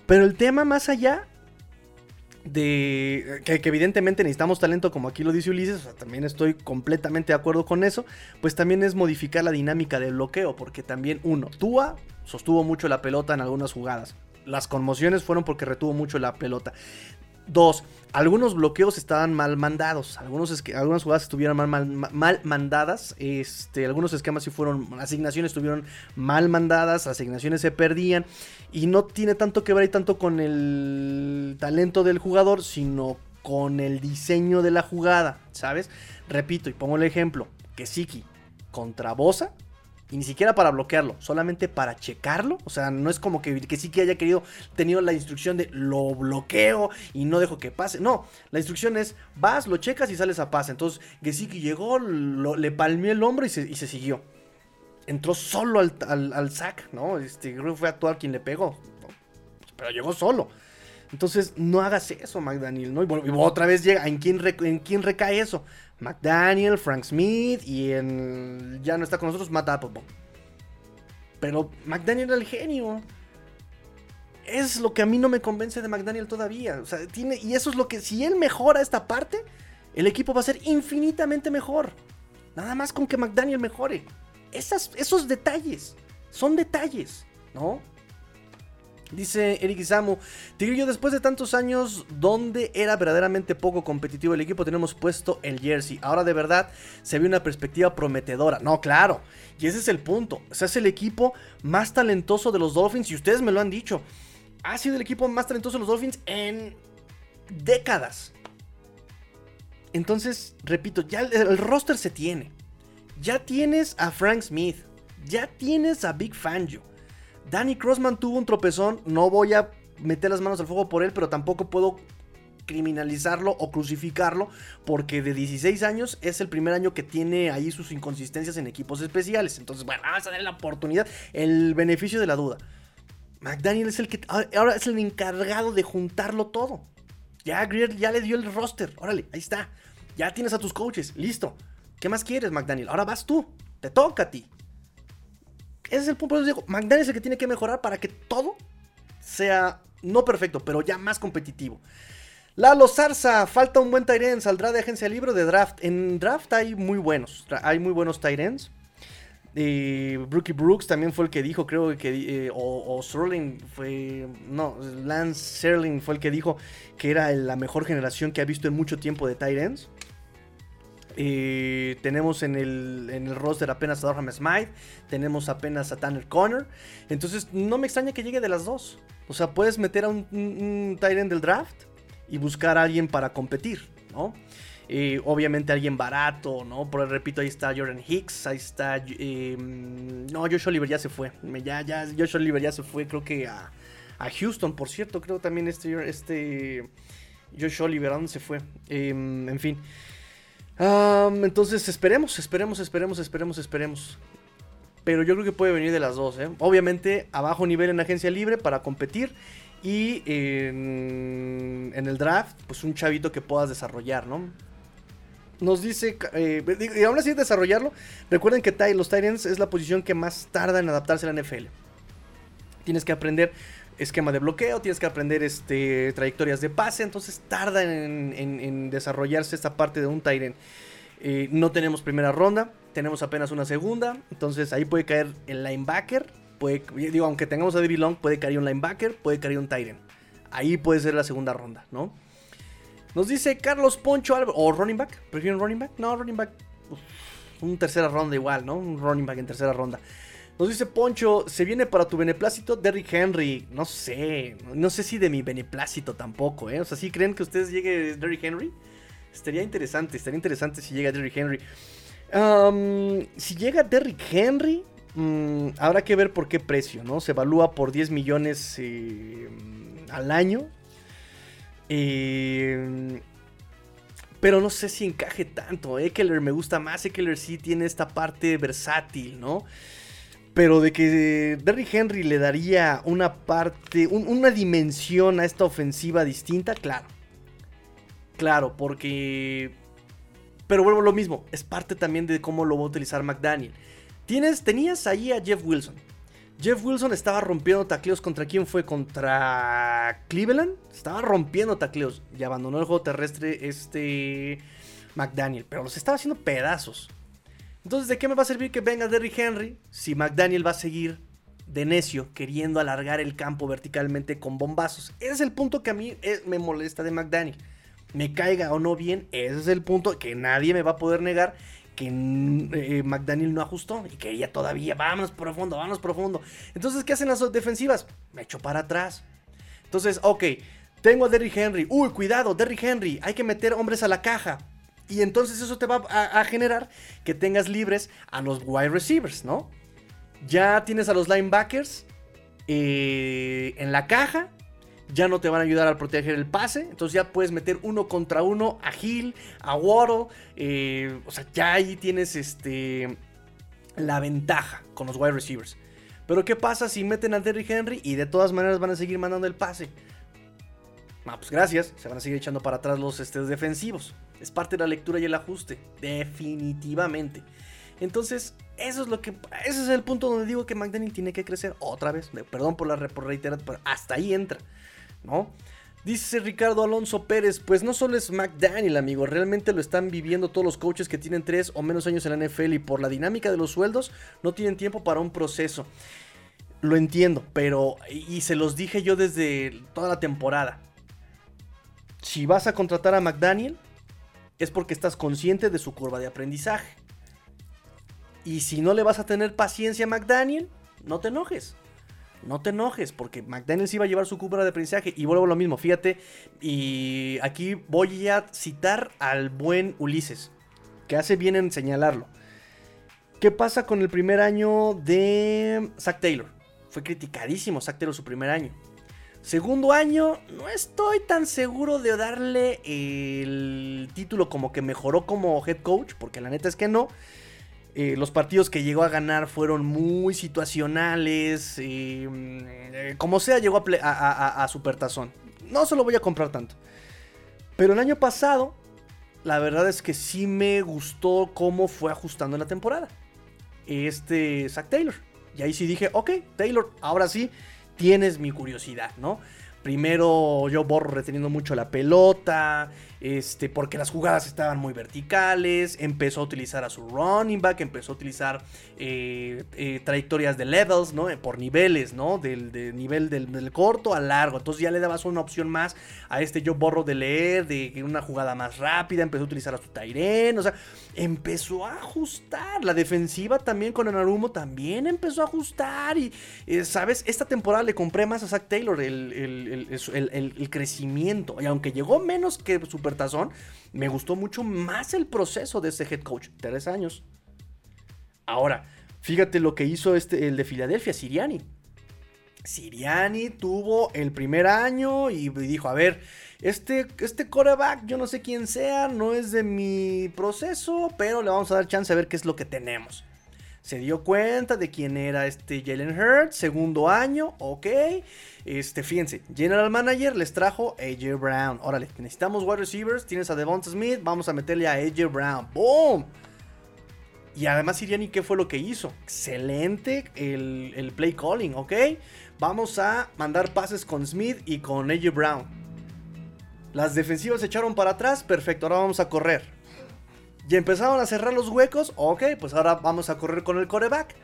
Pero el tema más allá de que, evidentemente necesitamos talento como aquí lo dice Ulises, también estoy completamente de acuerdo con eso, pues también es modificar la dinámica del bloqueo, porque también uno, Tua sostuvo mucho la pelota en algunas jugadas, las conmociones fueron porque retuvo mucho la pelota. Dos, algunos bloqueos estaban mal mandados. Algunos algunas jugadas estuvieron mal, mal, mandadas. Este, algunos esquemas sí fueron. Asignaciones estuvieron mal mandadas. Asignaciones se perdían. Y no tiene tanto que ver ahí tanto con el talento del jugador. Sino con el diseño de la jugada. ¿Sabes? Repito y pongo el ejemplo. Que Siki contra Bosa y ni siquiera para bloquearlo, solamente para checarlo. O sea, no es como que, que haya querido, tenido la instrucción de lo bloqueo y no dejo que pase. No, la instrucción es vas, lo checas y sales a pase. Entonces, Gesicki llegó, le palmeó el hombro y se, siguió. Entró solo al, al, sac, ¿no? Este, creo que fue a actuar quien le pegó. Pero llegó solo. Entonces, no hagas eso, McDaniel, ¿no? Y otra vez llega, ¿en ¿en quién recae eso? McDaniel, Frank Smith y en, ya no está con nosotros Matt Applebaum. Pero McDaniel era el genio. Es lo que a mí no me convence de McDaniel todavía. O sea, tiene, y eso es lo que, si él mejora esta parte, el equipo va a ser infinitamente mejor. Nada más con que McDaniel mejore. esos detalles son detalles, ¿no? Dice Eric Isamu, Tigrillo, después de tantos años donde era verdaderamente poco competitivo el equipo, tenemos puesto el jersey. Ahora de verdad se ve una perspectiva prometedora. No, claro. Y ese es el punto. O sea, es el equipo más talentoso de los Dolphins y ustedes me lo han dicho. Ha sido el equipo más talentoso de los Dolphins en décadas. Entonces, repito, ya el, el roster se tiene. Ya tienes a Frank Smith. Ya tienes a Big Fangio. Danny Crossman tuvo un tropezón. No voy a meter las manos al fuego por él, pero tampoco puedo criminalizarlo o crucificarlo porque de 16 años es el primer año que tiene ahí sus inconsistencias en equipos especiales. Entonces, bueno, vamos a darle la oportunidad, el beneficio de la duda. McDaniel es el que ahora es el encargado de juntarlo todo. Ya Greer ya le dio el roster. Órale, ahí está. Ya tienes a tus coaches. Listo. ¿Qué más quieres, McDaniel? Ahora vas tú. Te toca a ti. Ese es el punto. Digo, McDaniel es el que tiene que mejorar para que todo sea no perfecto, pero ya más competitivo. Lalo Zarza, falta un buen Tyrant, saldrá de agencia libre de draft. En draft hay muy buenos, hay muy buenos Tyrants. Eh, Brookie Brooks también fue el que dijo, creo que, eh, o, o Sterling fue, no, Lance Serling fue el que dijo que era la mejor generación que ha visto en mucho tiempo de Tyrants. Tenemos en el, en el roster apenas a Dorham Smite. Tenemos apenas a Tanner Connor. Entonces no me extraña que llegue de las dos. O sea, puedes meter a un, un, Tyrant del draft y buscar a alguien para competir, ¿no? Obviamente alguien barato, ¿no? Pero repito, ahí está Jordan Hicks, ahí está... Eh, no, Josh Oliver ya se fue. Ya, ya, Josh Oliver ya se fue, creo que a, a Houston, por cierto. Creo también este... este Josh Oliver, ¿a dónde se fue? Eh, en fin. Um, entonces esperemos, esperemos, esperemos, esperemos, esperemos. Pero yo creo que puede venir de las dos. ¿eh? Obviamente a bajo nivel en agencia libre para competir. Y en, el draft, pues un chavito que puedas desarrollar, ¿no? Nos dice, eh, y aún así desarrollarlo, recuerden que los Titans es la posición que más tarda en adaptarse a la NFL. Tienes que aprender esquema de bloqueo, tienes que aprender este, trayectorias de pase, entonces tarda en, desarrollarse esta parte de un Tyrant. Eh, no tenemos primera ronda, tenemos apenas una segunda, entonces ahí puede caer el linebacker, puede, digo, aunque tengamos a David Long, puede caer un linebacker, puede caer un Tyrant. Ahí puede ser la segunda ronda, ¿no? Nos dice Carlos Poncho o running back, ¿prefieren running back? No, running back, un tercera ronda igual, ¿no? Un running back en tercera ronda. Nos dice Poncho, se viene para tu beneplácito Derrick Henry. No sé, no sé si de mi beneplácito tampoco, ¿eh? O sea, ¿sí creen que ustedes llegue Derrick Henry? Estaría interesante, estaría interesante si llega Derrick Henry. Si llega Derrick Henry, um, habrá que ver por qué precio, ¿no? Se evalúa por 10 millones eh, al año. Eh, pero no sé si encaje tanto. Eckler me gusta más. Eckler sí tiene esta parte versátil, ¿no? Pero de que Derrick Henry le daría una parte, un, una dimensión a esta ofensiva distinta, claro. Claro, porque... Pero vuelvo a lo mismo, es parte también de cómo lo va a utilizar McDaniel. Tienes, tenías ahí a Jeff Wilson. Jeff Wilson estaba rompiendo tacleos contra quién fue? Contra Cleveland. Estaba rompiendo tacleos y abandonó el juego terrestre este McDaniel. Pero los estaba haciendo pedazos. Entonces, ¿de qué me va a servir que venga Derrick Henry si McDaniel va a seguir de necio queriendo alargar el campo verticalmente con bombazos? Ese es el punto que a mí eh, me molesta de McDaniel. Me caiga o no bien, ese es el punto que nadie me va a poder negar que eh, McDaniel no ajustó y que ella todavía, vámonos profundo, vámonos profundo. Entonces, ¿qué hacen las defensivas? Me echo para atrás. Entonces, ok, tengo a Derrick Henry. Uy, cuidado, Derrick Henry, hay que meter hombres a la caja. Y entonces eso te va a, generar que tengas libres a los wide receivers, ¿no? Ya tienes a los linebackers eh, en la caja. Ya no te van a ayudar a proteger el pase. Entonces ya puedes meter uno contra uno a Hill, a Waddle. Eh, o sea, ya ahí tienes este, la ventaja con los wide receivers. Pero ¿qué pasa si meten a Derrick Henry y de todas maneras van a seguir mandando el pase? Ah, pues gracias. Se van a seguir echando para atrás los este, defensivos. Es parte de la lectura y el ajuste. Definitivamente. Entonces, eso es lo que. Ese es el punto donde digo que McDaniel tiene que crecer otra vez. Perdón por la reiterar, pero hasta ahí entra. ¿No? Dice Ricardo Alonso Pérez, pues no solo es McDaniel, amigo, realmente lo están viviendo todos los coaches que tienen 3 o menos años en la NFL y por la dinámica de los sueldos no tienen tiempo para un proceso. Lo entiendo, pero. Y se los dije yo desde toda la temporada. Si vas a contratar a McDaniel, es porque estás consciente de su curva de aprendizaje. Y si no le vas a tener paciencia a McDaniel, no te enojes. No te enojes, porque McDaniel sí iba a llevar su curva de aprendizaje. Y vuelvo a lo mismo, fíjate. Y aquí voy a citar al buen Ulises, que hace bien en señalarlo. ¿Qué pasa con el primer año de Zach Taylor? Fue criticadísimo Zach Taylor su primer año. Segundo año, no estoy tan seguro de darle el título como que mejoró como head coach, porque la neta es que no. Eh, los partidos que llegó a ganar fueron muy situacionales. Eh, como sea, llegó a, a, a, Supertazón. No se lo voy a comprar tanto. Pero el año pasado, la verdad es que sí me gustó cómo fue ajustando la temporada. Este Zach Taylor. Y ahí sí dije, ok, Taylor, ahora sí tienes mi curiosidad, ¿no? Primero yo borro reteniendo mucho la pelota, este, porque las jugadas estaban muy verticales, empezó a utilizar a su running back, empezó a utilizar eh, eh, trayectorias de levels, ¿no? Por niveles, ¿no? Del, nivel del, corto al largo. Entonces ya le dabas una opción más a este yo borro de leer, de una jugada más rápida, empezó a utilizar a su Tyren, o sea, empezó a ajustar. La defensiva también con el Narumo también empezó a ajustar y, eh, ¿sabes? Esta temporada le compré más a Zach Taylor el, el crecimiento, y aunque llegó menos que Super Me gustó mucho más el proceso de ese head coach. Tres años. Ahora, fíjate lo que hizo este, el de Filadelfia, Siriani. Siriani tuvo el primer año y dijo, a ver, este, este coreback, yo no sé quién sea, no es de mi proceso, pero le vamos a dar chance a ver qué es lo que tenemos. Se dio cuenta de quién era este Jalen Hurts, segundo año, ok. Este, fíjense, General Manager les trajo AJ Brown. Órale, necesitamos wide receivers, tienes a Devonta Smith, vamos a meterle a AJ Brown. ¡Boom! Y además Siriani, ¿qué fue lo que hizo? Excelente el, el play calling, ¿ok? Vamos a mandar pases con Smith y con AJ Brown. Las defensivas se echaron para atrás, perfecto, ahora vamos a correr. Y empezaron a cerrar los huecos. Ok, pues ahora vamos a correr con el coreback.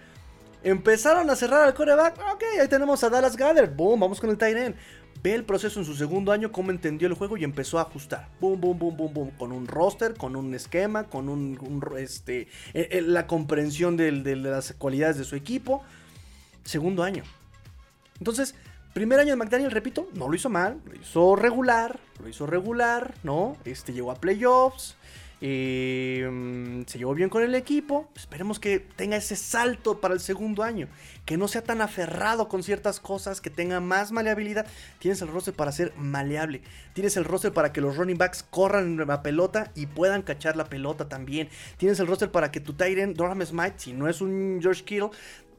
Empezaron a cerrar al coreback. Ok, ahí tenemos a Dallas Gather. Boom, vamos con el tight. Ve el proceso en su segundo año, cómo entendió el juego y empezó a ajustar. Boom, boom, boom, boom, boom. Con un roster, con un esquema, con un, este, eh, eh, la comprensión de las cualidades de su equipo. Segundo año. Entonces, Primer año de McDaniel, repito, no lo hizo mal, lo hizo regular, lo hizo regular, ¿no? Este llegó a playoffs, Mm, se llevó bien con el equipo. Esperemos que tenga ese salto para el segundo año. Que no sea tan aferrado con ciertas cosas. Que tenga más maleabilidad. Tienes el roster para ser maleable. Tienes el roster para que los running backs corran la pelota y puedan cachar la pelota también. Tienes el roster para que tu Tyrant, Durham Smite, si no es un George Kittle,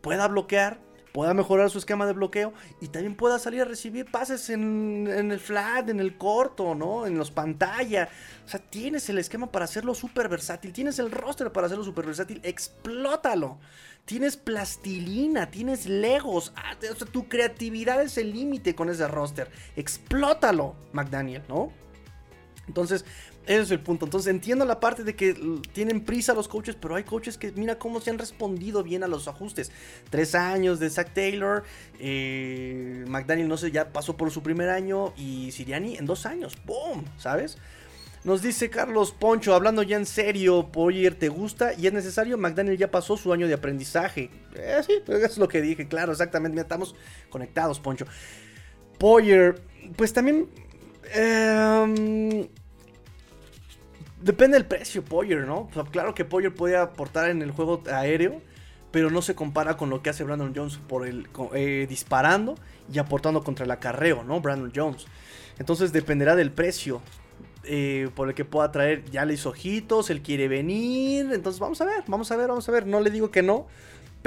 pueda bloquear pueda mejorar su esquema de bloqueo y también pueda salir a recibir pases en, el flat, en el corto, ¿no? En los pantallas. O sea, tienes el esquema para hacerlo súper versátil, tienes el roster para hacerlo súper versátil, explótalo. Tienes plastilina, tienes legos, ah, o sea, tu creatividad es el límite con ese roster. Explótalo, McDaniel, ¿no? Entonces, ese es el punto. Entonces entiendo la parte de que tienen prisa los coaches, pero hay coaches que mira cómo se han respondido bien a los ajustes. Tres años de Zach Taylor, eh, McDaniel no sé, ya pasó por su primer año y Siriani en dos años. ¡Boom! ¿Sabes? Nos dice Carlos Poncho, hablando ya en serio, Poyer, ¿te gusta? ¿Y es necesario? McDaniel ya pasó su año de aprendizaje. Eh, sí, es lo que dije, claro, exactamente. Mira, estamos conectados, Poncho. Poyer, pues también... Eh, Depende del precio, Poyer, ¿no? claro que Poyer puede aportar en el juego aéreo, pero no se compara con lo que hace Brandon Jones por el eh, disparando y aportando contra el acarreo, ¿no? Brandon Jones. Entonces dependerá del precio eh, por el que pueda traer. Ya le hizo ojitos, él quiere venir. Entonces vamos a ver, vamos a ver, vamos a ver. No le digo que no,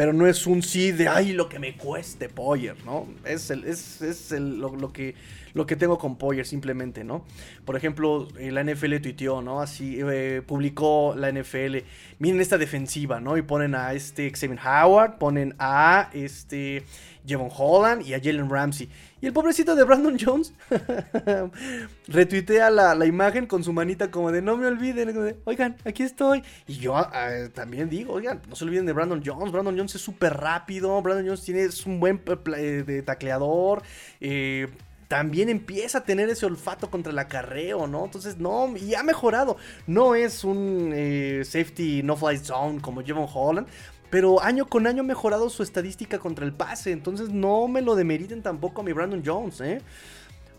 pero no es un sí de ay lo que me cueste Poyer, ¿no? Es, el, es, es lo que lo que tengo con Poyer simplemente, ¿no? Por ejemplo, eh, la NFL tuiteó, ¿no? Así eh, publicó la NFL, miren esta defensiva, ¿no? Y ponen a este Xavier Howard, ponen a este Jevon Holland y a Jalen Ramsey. Y el pobrecito de Brandon Jones retuitea la, la, imagen con su manita como de no me olviden. Oigan, aquí estoy. Y yo ah, también digo, oigan, no se olviden de Brandon Jones. Brandon Jones es súper rápido. Brandon Jones tiene, es un buen eh, de tacleador. Eh, también empieza a tener ese olfato contra el acarreo, ¿no? Entonces, no, y ha mejorado. No es un eh, safety no fly zone como Jevon Holland, pero año con año ha mejorado su estadística contra el pase. Entonces, no me lo demeriten tampoco a mi Brandon Jones, ¿eh?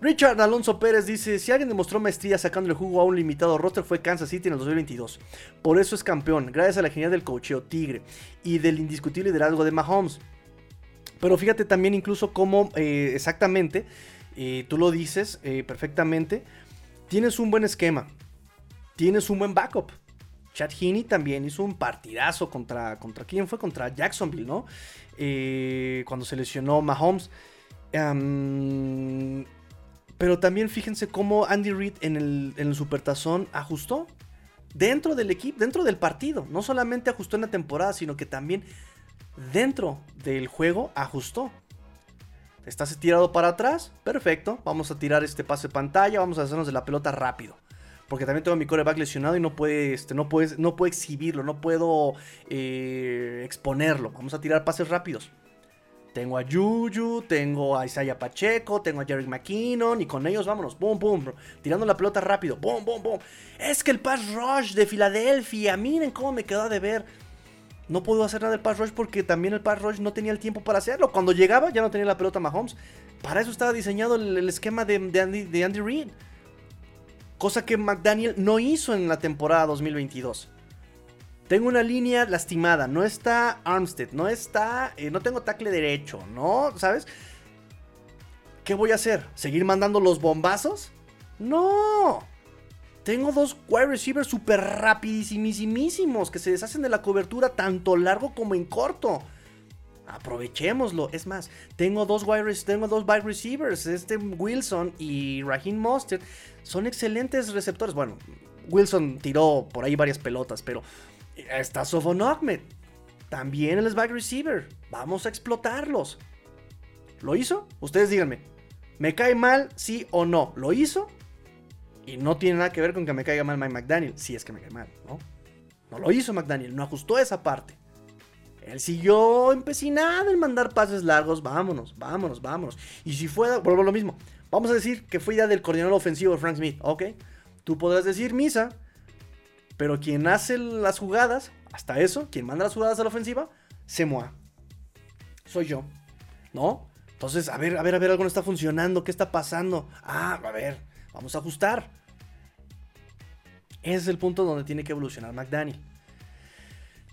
Richard Alonso Pérez dice, si alguien demostró maestría sacando el jugo a un limitado roster fue Kansas City en el 2022. Por eso es campeón, gracias a la genial del cocheo Tigre y del indiscutible liderazgo de Mahomes. Pero fíjate también incluso cómo eh, exactamente tú lo dices eh, perfectamente, tienes un buen esquema, tienes un buen backup. Chad Heaney también hizo un partidazo contra, contra quién fue, contra Jacksonville, ¿no? Eh, cuando se lesionó Mahomes. pero también fíjense cómo Andy Reid en el, en el Supertazón ajustó dentro del equipo, dentro del partido. No solamente ajustó en la temporada, sino que también dentro del juego ajustó. Estás tirado para atrás, perfecto. Vamos a tirar este pase pantalla, vamos a hacernos de la pelota rápido. Porque también tengo mi coreback lesionado y no puede, este, no puede, no puede exhibirlo, no puedo eh, exponerlo. Vamos a tirar pases rápidos. Tengo a Juju, tengo a Isaiah Pacheco, tengo a Jerry McKinnon y con ellos vámonos, boom, boom, tirando la pelota rápido, boom, boom, boom. Es que el pass rush de Filadelfia, miren cómo me quedó de ver no pudo hacer nada del pass rush porque también el pass rush no tenía el tiempo para hacerlo. Cuando llegaba ya no tenía la pelota Mahomes. Para eso estaba diseñado el, esquema de, Andy, de Andy Reid. Cosa que McDaniel no hizo en la temporada 2022. Tengo una línea lastimada. No está Armstead. No está. Eh, no tengo tackle derecho. ¿No? ¿Sabes? ¿Qué voy a hacer? ¿Seguir mandando los bombazos? No. Tengo dos wide receivers súper rapidísimísimos que se deshacen de la cobertura tanto largo como en corto. Aprovechémoslo. Es más, tengo dos wide, tengo dos receivers. Este Wilson y Raheem Mostert son excelentes receptores. Bueno, Wilson tiró por ahí varias pelotas, pero está Sofon Ahmed. También él es wide receiver. Vamos a explotarlos. ¿Lo hizo? Ustedes díganme. ¿Me cae mal, sí o no? ¿Lo hizo? Y no tiene nada que ver con que me caiga mal Mike McDaniel, si es que me cae mal, ¿no? No lo hizo McDaniel, no ajustó esa parte. Él siguió empecinado en mandar pases largos, vámonos, vámonos, vámonos. Y si fue, vuelvo a lo mismo, vamos a decir que fue idea del coordinador ofensivo Frank Smith, ¿ok? Tú podrás decir misa, pero quien hace las jugadas, hasta eso, quien manda las jugadas a la ofensiva, se moa. Soy yo, ¿no? Entonces, a ver, a ver, a ver, algo no está funcionando, ¿qué está pasando? Ah, a ver, Vamos a ajustar. Ese es el punto donde tiene que evolucionar McDaniel.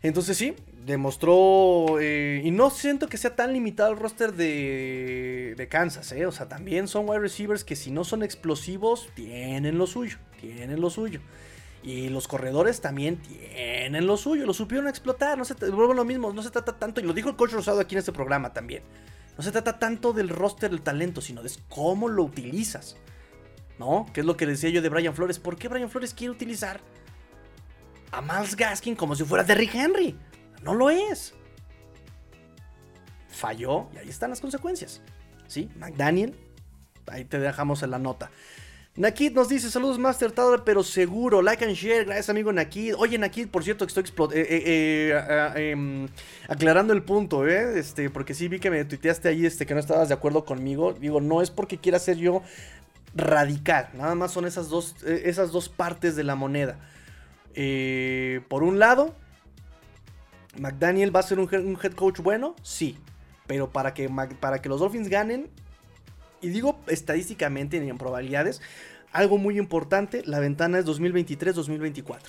Entonces sí, demostró... Eh, y no siento que sea tan limitado el roster de, de Kansas, ¿eh? O sea, también son wide receivers que si no son explosivos, tienen lo suyo. Tienen lo suyo. Y los corredores también tienen lo suyo. Lo supieron explotar. No se vuelvo lo mismo. No se trata tanto. Y lo dijo el coach Rosado aquí en este programa también. No se trata tanto del roster del talento, sino de cómo lo utilizas. ¿no? Que es lo que decía yo de Brian Flores. ¿Por qué Brian Flores quiere utilizar a Miles Gaskin como si fuera Derrick Henry? No lo es. Falló y ahí están las consecuencias. ¿Sí? McDaniel, ahí te dejamos en la nota. Nakid nos dice, saludos Master Tower, pero seguro, like and share, gracias amigo Nakid. Oye Nakid, por cierto, que estoy eh, eh, eh, em, aclarando el punto, ¿eh? Este, porque sí vi que me tuiteaste ahí este, que no estabas de acuerdo conmigo. Digo, no es porque quiera ser yo radical. Nada más son esas dos, eh, esas dos partes de la moneda. Por un lado, McDaniel va a ser un, head coach bueno, sí. Pero para que, para que los Dolphins ganen, y digo estadísticamente en probabilidades, algo muy importante, la ventana es 2023-2024.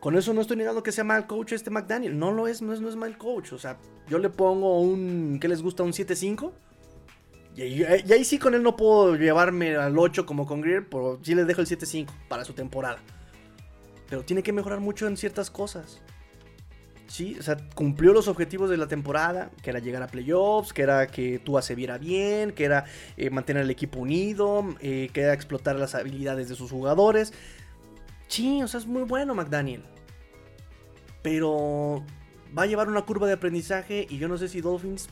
Con eso no estoy negando que sea mal coach este McDaniel. No lo es, no es, mal coach. O sea, yo le pongo un, ¿qué les gusta? Un 7-5. Y, ahí sí con él no puedo llevarme al 8 como con Greer, pero sí le dejo el 7-5 para su temporada. Pero tiene que mejorar mucho en ciertas cosas. Sí, o sea, cumplió los objetivos de la temporada, que era llegar a playoffs, que era que Tua se viera bien, que era eh, mantener el equipo unido, eh, que era explotar las habilidades de sus jugadores. Sí, o sea, es muy bueno McDaniel. Pero va a llevar una curva de aprendizaje y yo no sé si Dolphins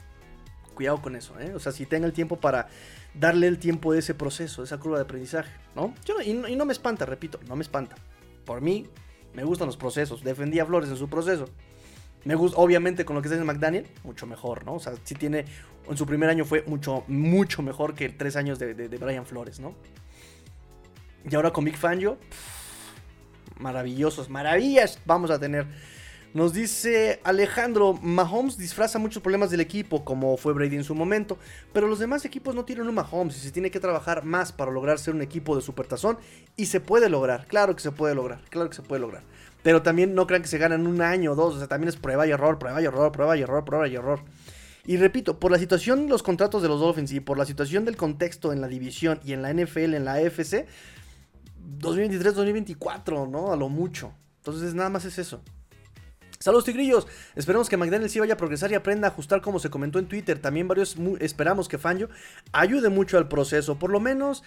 cuidado con eso, ¿eh? O sea, si tenga el tiempo para darle el tiempo de ese proceso, esa curva de aprendizaje, ¿no? Yo y, no y no me espanta, repito, no me espanta. Por mí, me gustan los procesos. Defendí a Flores en su proceso. Me gusta, obviamente, con lo que está en McDaniel, mucho mejor, ¿no? O sea, sí tiene. En su primer año fue mucho, mucho mejor que tres años de, Brian Flores, ¿no? Y ahora con Big Fangio, maravillosos, maravillas vamos a tener. Nos dice Alejandro, Mahomes disfraza muchos problemas del equipo, como fue Brady en su momento, pero los demás equipos no tienen un Mahomes y se tiene que trabajar más para lograr ser un equipo de supertazón y se puede lograr, claro que se puede lograr, claro que se puede lograr. Pero también no crean que se ganan un año o dos, o sea, también es prueba y error, prueba y error, prueba y error, prueba y error. Y repito, por la situación de los contratos de los Dolphins y por la situación del contexto en la división y en la NFL, en la AFC, 2023-2024, ¿no? A lo mucho. Entonces nada más es eso. Saludos tigrillos, esperemos que McDaniel sí vaya a progresar y aprenda a ajustar como se comentó en Twitter. También varios esperamos que Fangio ayude mucho al proceso. Por lo menos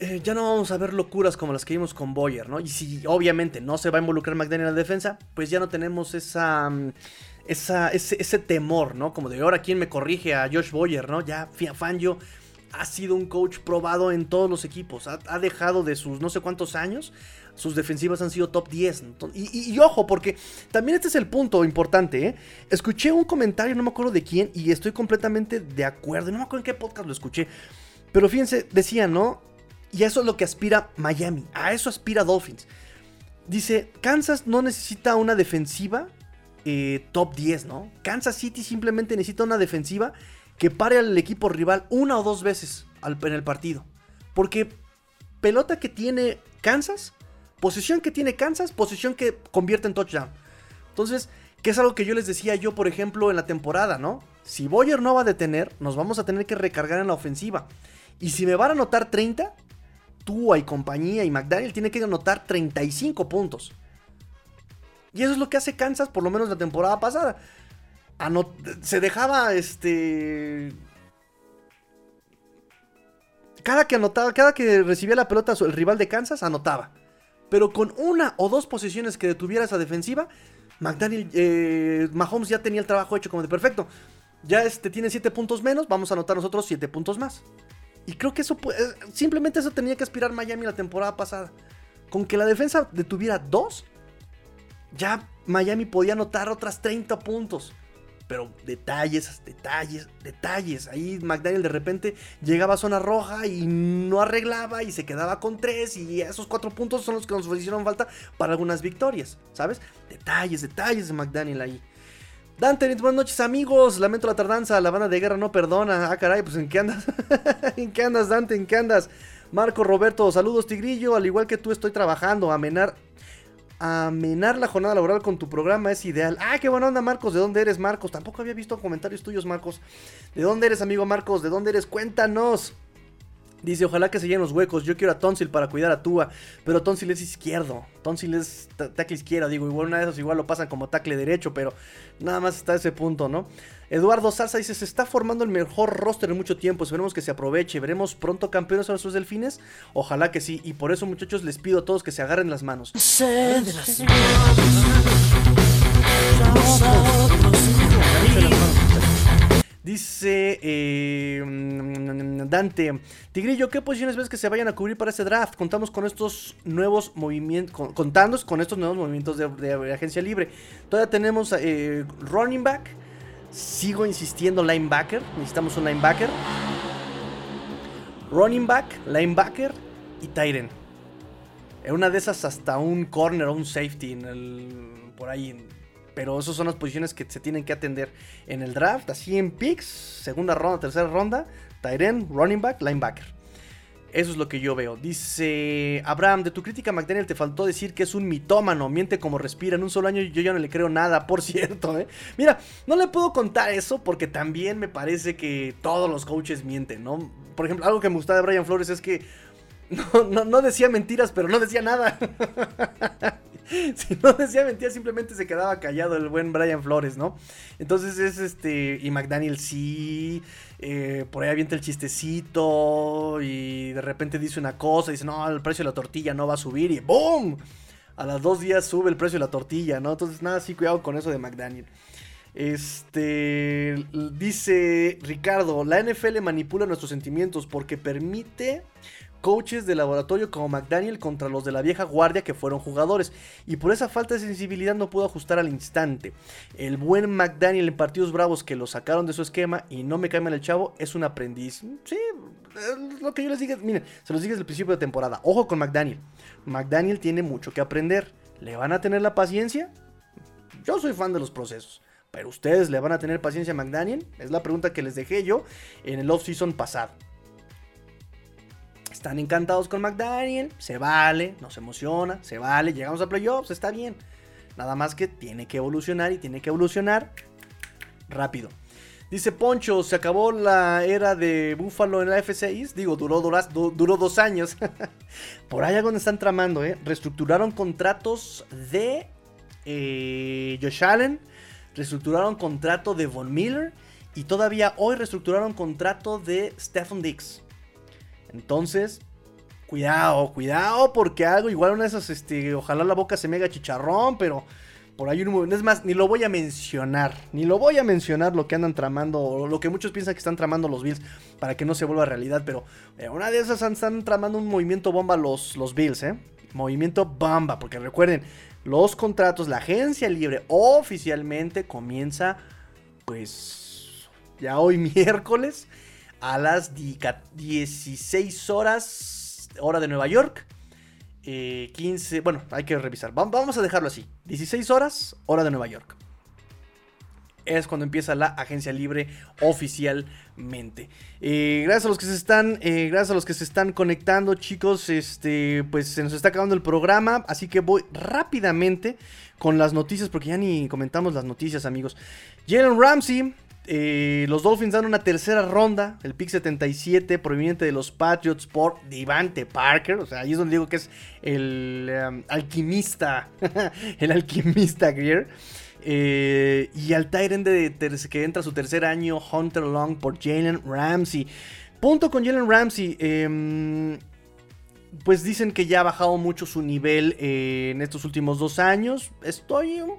eh, ya no vamos a ver locuras como las que vimos con Boyer, ¿no? Y si obviamente no se va a involucrar McDaniel en la defensa, pues ya no tenemos esa, mm, ese, temor, ¿no? Como de ahora quién me corrige a Josh Boyer, ¿no? Ya Fangio ha sido un coach probado en todos los equipos. Ha, dejado de sus no sé cuántos años. Sus defensivas han sido top 10. Y, y, y, ojo, porque también este es el punto importante. ¿eh? Escuché un comentario, no me acuerdo de quién, y estoy completamente de acuerdo. No me acuerdo en qué podcast lo escuché. Pero fíjense, decía, ¿no? Y eso es lo que aspira Miami. A eso aspira Dolphins. Dice, Kansas no necesita una defensiva eh, top 10, ¿no? Kansas City simplemente necesita una defensiva que pare al equipo rival una o dos veces al, en el partido. Porque pelota que tiene Kansas, posición que tiene Kansas, posición que convierte en touchdown. Entonces, que es algo que yo les decía yo, por ejemplo, en la temporada, ¿no? Si Boyer no va a detener, nos vamos a tener que recargar en la ofensiva. Y si me van a anotar 30, Tua y compañía y McDaniel tiene que anotar 35 puntos. Y eso es lo que hace Kansas, por lo menos la temporada pasada. Se dejaba este. Cada que anotaba, cada que recibía la pelota el rival de Kansas, anotaba. Pero con una o dos posiciones que detuviera esa defensiva, McDaniel, eh, Mahomes ya tenía el trabajo hecho como de perfecto. Ya este tiene 7 puntos menos, vamos a anotar nosotros 7 puntos más. Y creo que eso simplemente eso tenía que aspirar Miami la temporada pasada. Con que la defensa detuviera 2, ya Miami podía anotar otras 30 puntos pero detalles, detalles, detalles. Ahí McDaniel de repente llegaba a zona roja y no arreglaba y se quedaba con tres y esos cuatro puntos son los que nos hicieron falta para algunas victorias, ¿sabes? Detalles, detalles de McDaniel ahí. Dante, buenas noches amigos, lamento la tardanza, la banda de guerra no perdona. Ah, caray, pues ¿en qué andas? ¿En qué andas, Dante? ¿En qué andas? Marco Roberto, saludos Tigrillo, al igual que tú estoy trabajando, amenar amenar la jornada laboral con tu programa es ideal. Ah, qué buena onda, Marcos. ¿De dónde eres, Marcos? Tampoco había visto comentarios tuyos, Marcos. ¿De dónde eres, amigo Marcos? ¿De dónde eres? Cuéntanos. Dice, ojalá que se llenen los huecos. Yo quiero a Tonsil para cuidar a Tua. Pero Tonsil es izquierdo. Tonsil es tackle izquierdo. Digo, igual una de esas igual lo pasan como tackle derecho. Pero nada más está ese punto, ¿no? Eduardo Salsa dice, se está formando el mejor roster en mucho tiempo. Esperemos que se aproveche. Veremos pronto campeones a nuestros delfines. Ojalá que sí. Y por eso, muchachos, les pido a todos que se agarren las manos. Dice eh, Dante, Tigrillo, ¿qué posiciones ves que se vayan a cubrir para este draft? Contamos con estos nuevos movimientos, con, con estos nuevos movimientos de agencia libre. Todavía tenemos eh, running back, sigo insistiendo linebacker, necesitamos un linebacker, running back, linebacker y Tyren. En una de esas hasta un corner o un safety en el, por ahí pero esas son las posiciones que se tienen que atender en el draft, así en picks, segunda ronda, tercera ronda, Tyren, running back, linebacker. Eso es lo que yo veo. Dice Abraham, de tu crítica McDaniel te faltó decir que es un mitómano, miente como respira. En un solo año yo ya no le creo nada, por cierto. ¿eh? Mira, no le puedo contar eso porque también me parece que todos los coaches mienten, ¿no? Por ejemplo, algo que me gusta de Brian Flores es que no, decía mentiras, pero no decía nada. si no decía mentiras, simplemente se quedaba callado el buen Brian Flores, ¿no? Entonces es este. Y McDaniel sí. Eh, por ahí avienta el chistecito. Y de repente dice una cosa. Dice, no, el precio de la tortilla no va a subir. Y ¡boom! A las dos días sube el precio de la tortilla, ¿no? Entonces, nada, sí, cuidado con eso de McDaniel. Este dice Ricardo, la NFL manipula nuestros sentimientos porque permite coaches de laboratorio como McDaniel contra los de la vieja guardia que fueron jugadores. Y por esa falta de sensibilidad no pudo ajustar al instante. El buen McDaniel en partidos bravos que lo sacaron de su esquema y no me mal el chavo, es un aprendiz. Sí, lo que yo les dije, miren, se los dije desde el principio de temporada. Ojo con McDaniel. McDaniel tiene mucho que aprender. ¿Le van a tener la paciencia? Yo soy fan de los procesos. Pero ustedes le van a tener paciencia a McDaniel? Es la pregunta que les dejé yo en el off-season pasado están encantados con McDaniel, se vale, nos emociona, se vale, llegamos a playoffs, está bien. Nada más que tiene que evolucionar y tiene que evolucionar rápido. Dice Poncho, se acabó la era de Buffalo en la F6. Digo, duró, dos años. Por allá donde están tramando, ¿eh? Reestructuraron contratos de eh, Josh Allen. Reestructuraron contrato de Von Miller. Y todavía hoy reestructuraron contrato de Stephen Dix. Entonces, cuidado, cuidado, porque algo igual una de esas, este, ojalá la boca se me haga chicharrón, pero por ahí un es más, ni lo voy a mencionar, ni lo voy a mencionar lo que andan tramando, o lo que muchos piensan que están tramando los Bills para que no se vuelva realidad, pero eh, una de esas están tramando un movimiento bomba los, los Bills, ¿eh? Movimiento bomba, porque recuerden, los contratos, la agencia libre oficialmente comienza, pues, ya hoy miércoles a las 16 horas, hora de Nueva York. 15, eh, bueno, hay que revisar. Vamos a dejarlo así. 16 horas, hora de Nueva York. Es cuando empieza la agencia libre oficialmente. Eh, gracias a los que se están. Eh, gracias a los que se están conectando, chicos. Este. Pues se nos está acabando el programa. Así que voy rápidamente con las noticias. Porque ya ni comentamos las noticias, amigos. Jalen Ramsey eh, los Dolphins dan una tercera ronda, el pick 77 proveniente de los Patriots por Divante Parker. O sea, ahí es donde digo que es el um, alquimista, el alquimista Greer. Eh, y al Tyrant que entra su tercer año, Hunter Long por Jalen Ramsey. Punto con Jalen Ramsey. Em, pues dicen que ya ha bajado mucho su nivel eh, en estos últimos dos años. Estoy um,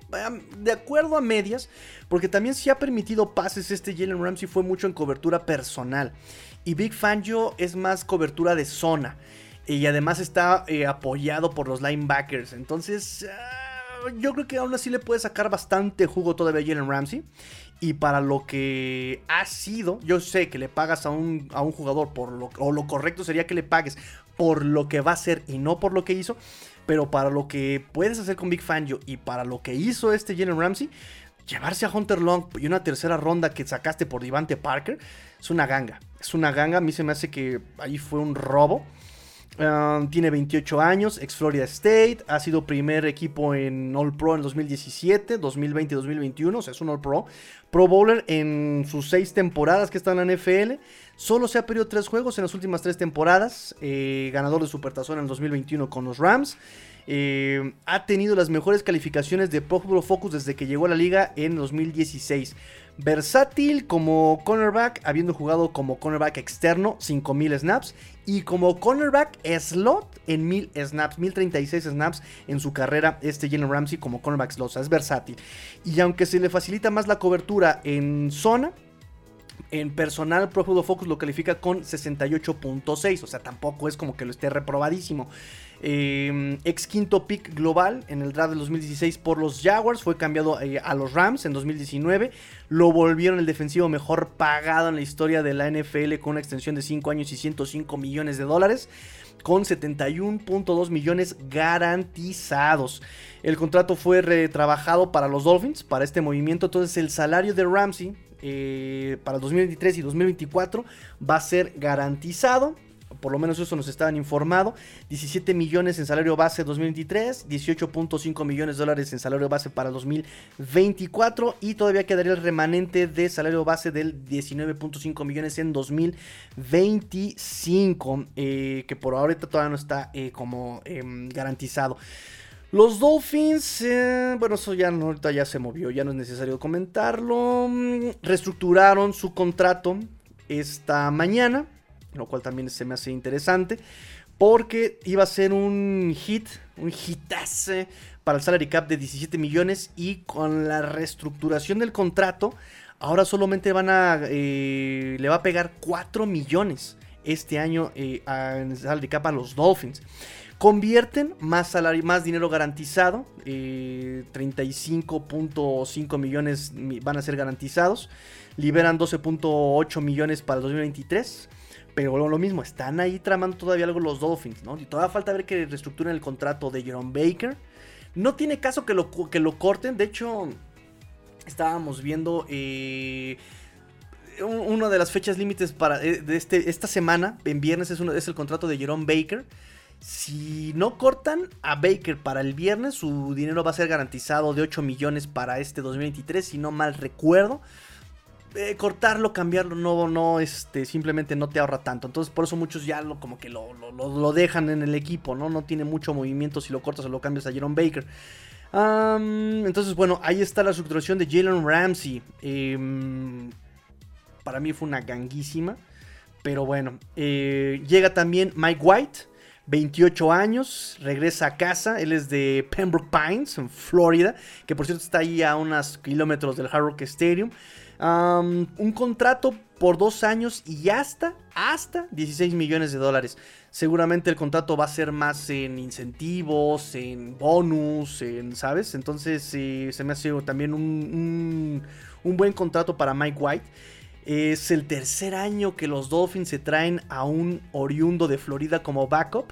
de acuerdo a medias, porque también si ha permitido pases este Jalen Ramsey fue mucho en cobertura personal. Y Big Fangio es más cobertura de zona. Y además está eh, apoyado por los linebackers. Entonces, ah, yo creo que aún así le puede sacar bastante jugo todavía a Jalen Ramsey. Y para lo que ha sido, yo sé que le pagas a un, a un jugador por lo, o lo correcto sería que le pagues por lo que va a ser y no por lo que hizo. Pero para lo que puedes hacer con Big Fangio y para lo que hizo este Jalen Ramsey, llevarse a Hunter Long y una tercera ronda que sacaste por Divante Parker es una ganga. Es una ganga. A mí se me hace que ahí fue un robo. Um, tiene 28 años, ex Florida State, ha sido primer equipo en All Pro en 2017, 2020 y 2021, o sea, es un All Pro. Pro Bowler en sus seis temporadas que está en la NFL. Solo se ha perdido tres juegos en las últimas tres temporadas. Eh, ganador de Supertazón en el 2021 con los Rams. Eh, ha tenido las mejores calificaciones de Pro Football Focus desde que llegó a la liga en 2016. Versátil como cornerback, habiendo jugado como cornerback externo 5000 snaps y como cornerback slot en 1000 snaps, 1036 snaps en su carrera este Jalen Ramsey como cornerback slot, o sea, es versátil. Y aunque se le facilita más la cobertura en zona, en personal, Pro Football Focus lo califica con 68.6. O sea, tampoco es como que lo esté reprobadísimo. Em, ex quinto pick global en el draft del 2016 por los Jaguars. Fue cambiado eh, a los Rams en 2019. Lo volvieron el defensivo mejor pagado en la historia de la NFL con una extensión de 5 años y 105 millones de dólares. Con 71.2 millones garantizados. El contrato fue retrabajado para los Dolphins, para este movimiento. Entonces el salario de Ramsey eh, para 2023 y 2024 va a ser garantizado. Por lo menos eso nos estaban informado. 17 millones en salario base 2023, 18.5 millones de dólares en salario base para 2024 y todavía quedaría el remanente de salario base del 19.5 millones en 2025, eh, que por ahorita todavía no está eh, como em, garantizado. Los Dolphins, eh, bueno, eso ya ahorita ya se movió, ya no es necesario comentarlo. Mm, reestructuraron su contrato esta mañana, lo cual también se me hace interesante, porque iba a ser un hit, un hitazo para el salary cap de 17 millones y con la reestructuración del contrato, ahora solamente van a, eh, le va a pegar 4 millones este año eh, en salary cap a los Dolphins. Convierten más, salario, más dinero garantizado, 35.5 millones van a ser garantizados, liberan 12.8 millones para el 2023. Pero lo mismo, están ahí tramando todavía algo los Dolphins, ¿no? Y todavía falta ver que reestructuren el contrato de Jerome Baker. No tiene caso que lo, que lo corten. De hecho, estábamos viendo eh, una de las fechas límites para eh, de este, esta semana. En viernes es, es el contrato de Jerome Baker. Si no cortan a Baker para el viernes, su dinero va a ser garantizado de 8 millones para este 2023, si no mal recuerdo. Eh, cortarlo, cambiarlo, no, no, este, simplemente no te ahorra tanto. Entonces, por eso muchos ya lo, como que lo, lo, dejan en el equipo, ¿no? No tiene mucho movimiento si lo cortas o lo cambias a Jerome Baker. entonces, bueno, ahí está la estructuración de Jalen Ramsey. Em, para mí fue una ganguísima. Pero bueno, eh, llega también Mike White, 28 años, regresa a casa. Él es de Pembroke Pines, en Florida, que por cierto está ahí a unos kilómetros del Hard Rock Stadium un contrato por dos años y hasta, hasta 16 millones de dólares. Seguramente el contrato va a ser más en incentivos, en bonus, en, ¿sabes? Entonces se me hace también un, un buen contrato para Mike White. Es el tercer año que los Dolphins se traen a un oriundo de Florida como backup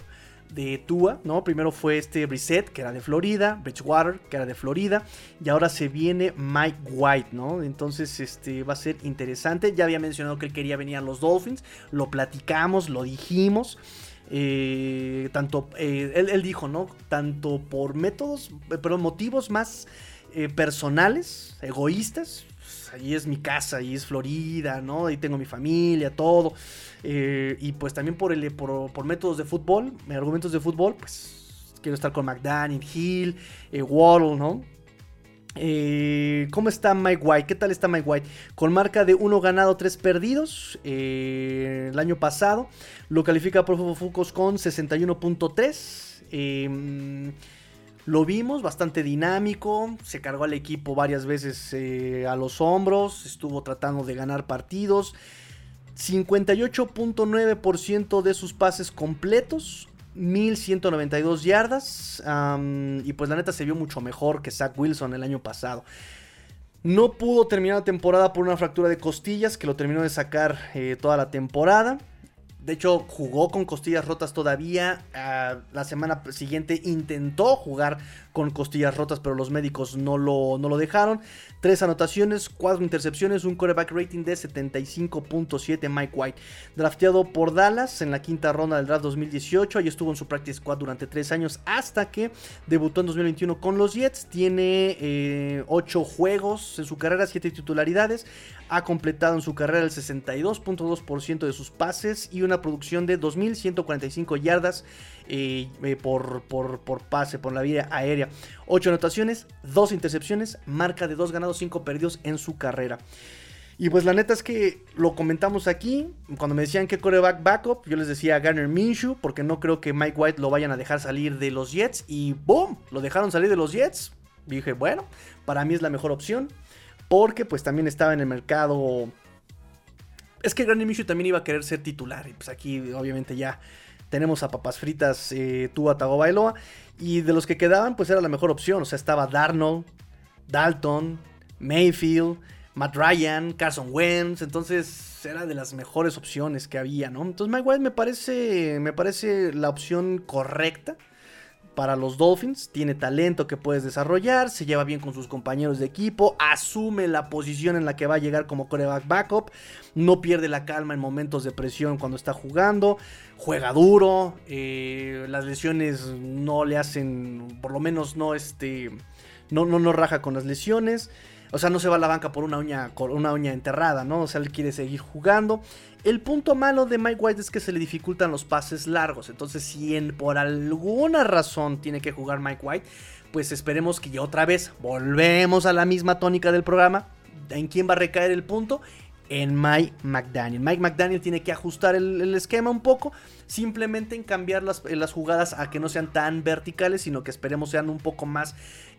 de Tua, ¿no? Primero fue este Reset, que era de Florida, Bridgewater, que era de Florida, y ahora se viene Mike White, ¿no? Entonces, este va a ser interesante. Ya había mencionado que él quería venir a los Dolphins, lo platicamos, lo dijimos. Eh, tanto, eh, él, dijo, ¿no? Tanto por métodos, pero motivos más eh, personales, egoístas, ahí es mi casa, ahí es Florida, ¿no? Ahí tengo mi familia, todo. Eh, y pues también por, el, por, métodos de fútbol, argumentos de fútbol, pues quiero estar con McDaniel, Hill, eh, Waddle, ¿no? Eh, ¿Cómo está Mike White? ¿Qué tal está Mike White? Con marca de 1 ganado, 3 perdidos. el año pasado lo califica por Focus con 61.3. Lo vimos bastante dinámico, se cargó al equipo varias veces eh, a los hombros, estuvo tratando de ganar partidos. 58.9% de sus pases completos, 1192 yardas. y pues la neta se vio mucho mejor que Zach Wilson el año pasado. No pudo terminar la temporada por una fractura de costillas que lo terminó de sacar eh, toda la temporada. De hecho, jugó con costillas rotas todavía. Ah, la semana siguiente intentó jugar con costillas rotas, pero los médicos no lo, no lo dejaron. Tres anotaciones, cuatro intercepciones, un quarterback rating de 75.7 Mike White. Drafteado por Dallas en la quinta ronda del draft 2018. Ahí estuvo en su practice squad durante tres años hasta que debutó en 2021 con los Jets. Tiene eh, ocho juegos en su carrera, siete titularidades. Ha completado en su carrera el 62.2% de sus pases y una producción de 2.145 yardas eh, eh, por, por, por, pase, por la vía aérea. 8 anotaciones, 2 intercepciones, marca de 2 ganados, 5 perdidos en su carrera. Y pues la neta es que lo comentamos aquí. Cuando me decían que coreback backup, yo les decía Garner Minshew, porque no creo que Mike White lo vayan a dejar salir de los Jets. Y ¡boom! Lo dejaron salir de los Jets. dije, bueno, para mí es la mejor opción. Porque pues también estaba en el mercado. Es que Garner Minshew también iba a querer ser titular. Y pues aquí obviamente ya tenemos a Papas Fritas, eh, Tua Tagovailoa. Y de los que quedaban, pues era la mejor opción. O sea, estaba Darnold, Dalton, Mayfield, Matt Ryan, Carson Wentz. Entonces era de las mejores opciones que había, ¿no? Entonces Mike White me parece, me parece la opción correcta para los Dolphins. Tiene talento que puedes desarrollar, se lleva bien con sus compañeros de equipo, asume la posición en la que va a llegar como coreback backup, no pierde la calma en momentos de presión cuando está jugando, juega duro, eh, las lesiones no le hacen, por lo menos no este, no, no, no raja con las lesiones. O sea, no se va a la banca por una uña, una uña enterrada, ¿no? O sea, él quiere seguir jugando. El punto malo de Mike White es que se le dificultan los pases largos. Entonces, si por alguna razón tiene que jugar Mike White, pues esperemos que ya otra vez volvemos a la misma tónica del programa. ¿En quién va a recaer el punto? En Mike McDaniel. Mike McDaniel tiene que ajustar el, esquema un poco, simplemente en cambiar las, las, jugadas a que no sean tan verticales, sino que esperemos sean un poco más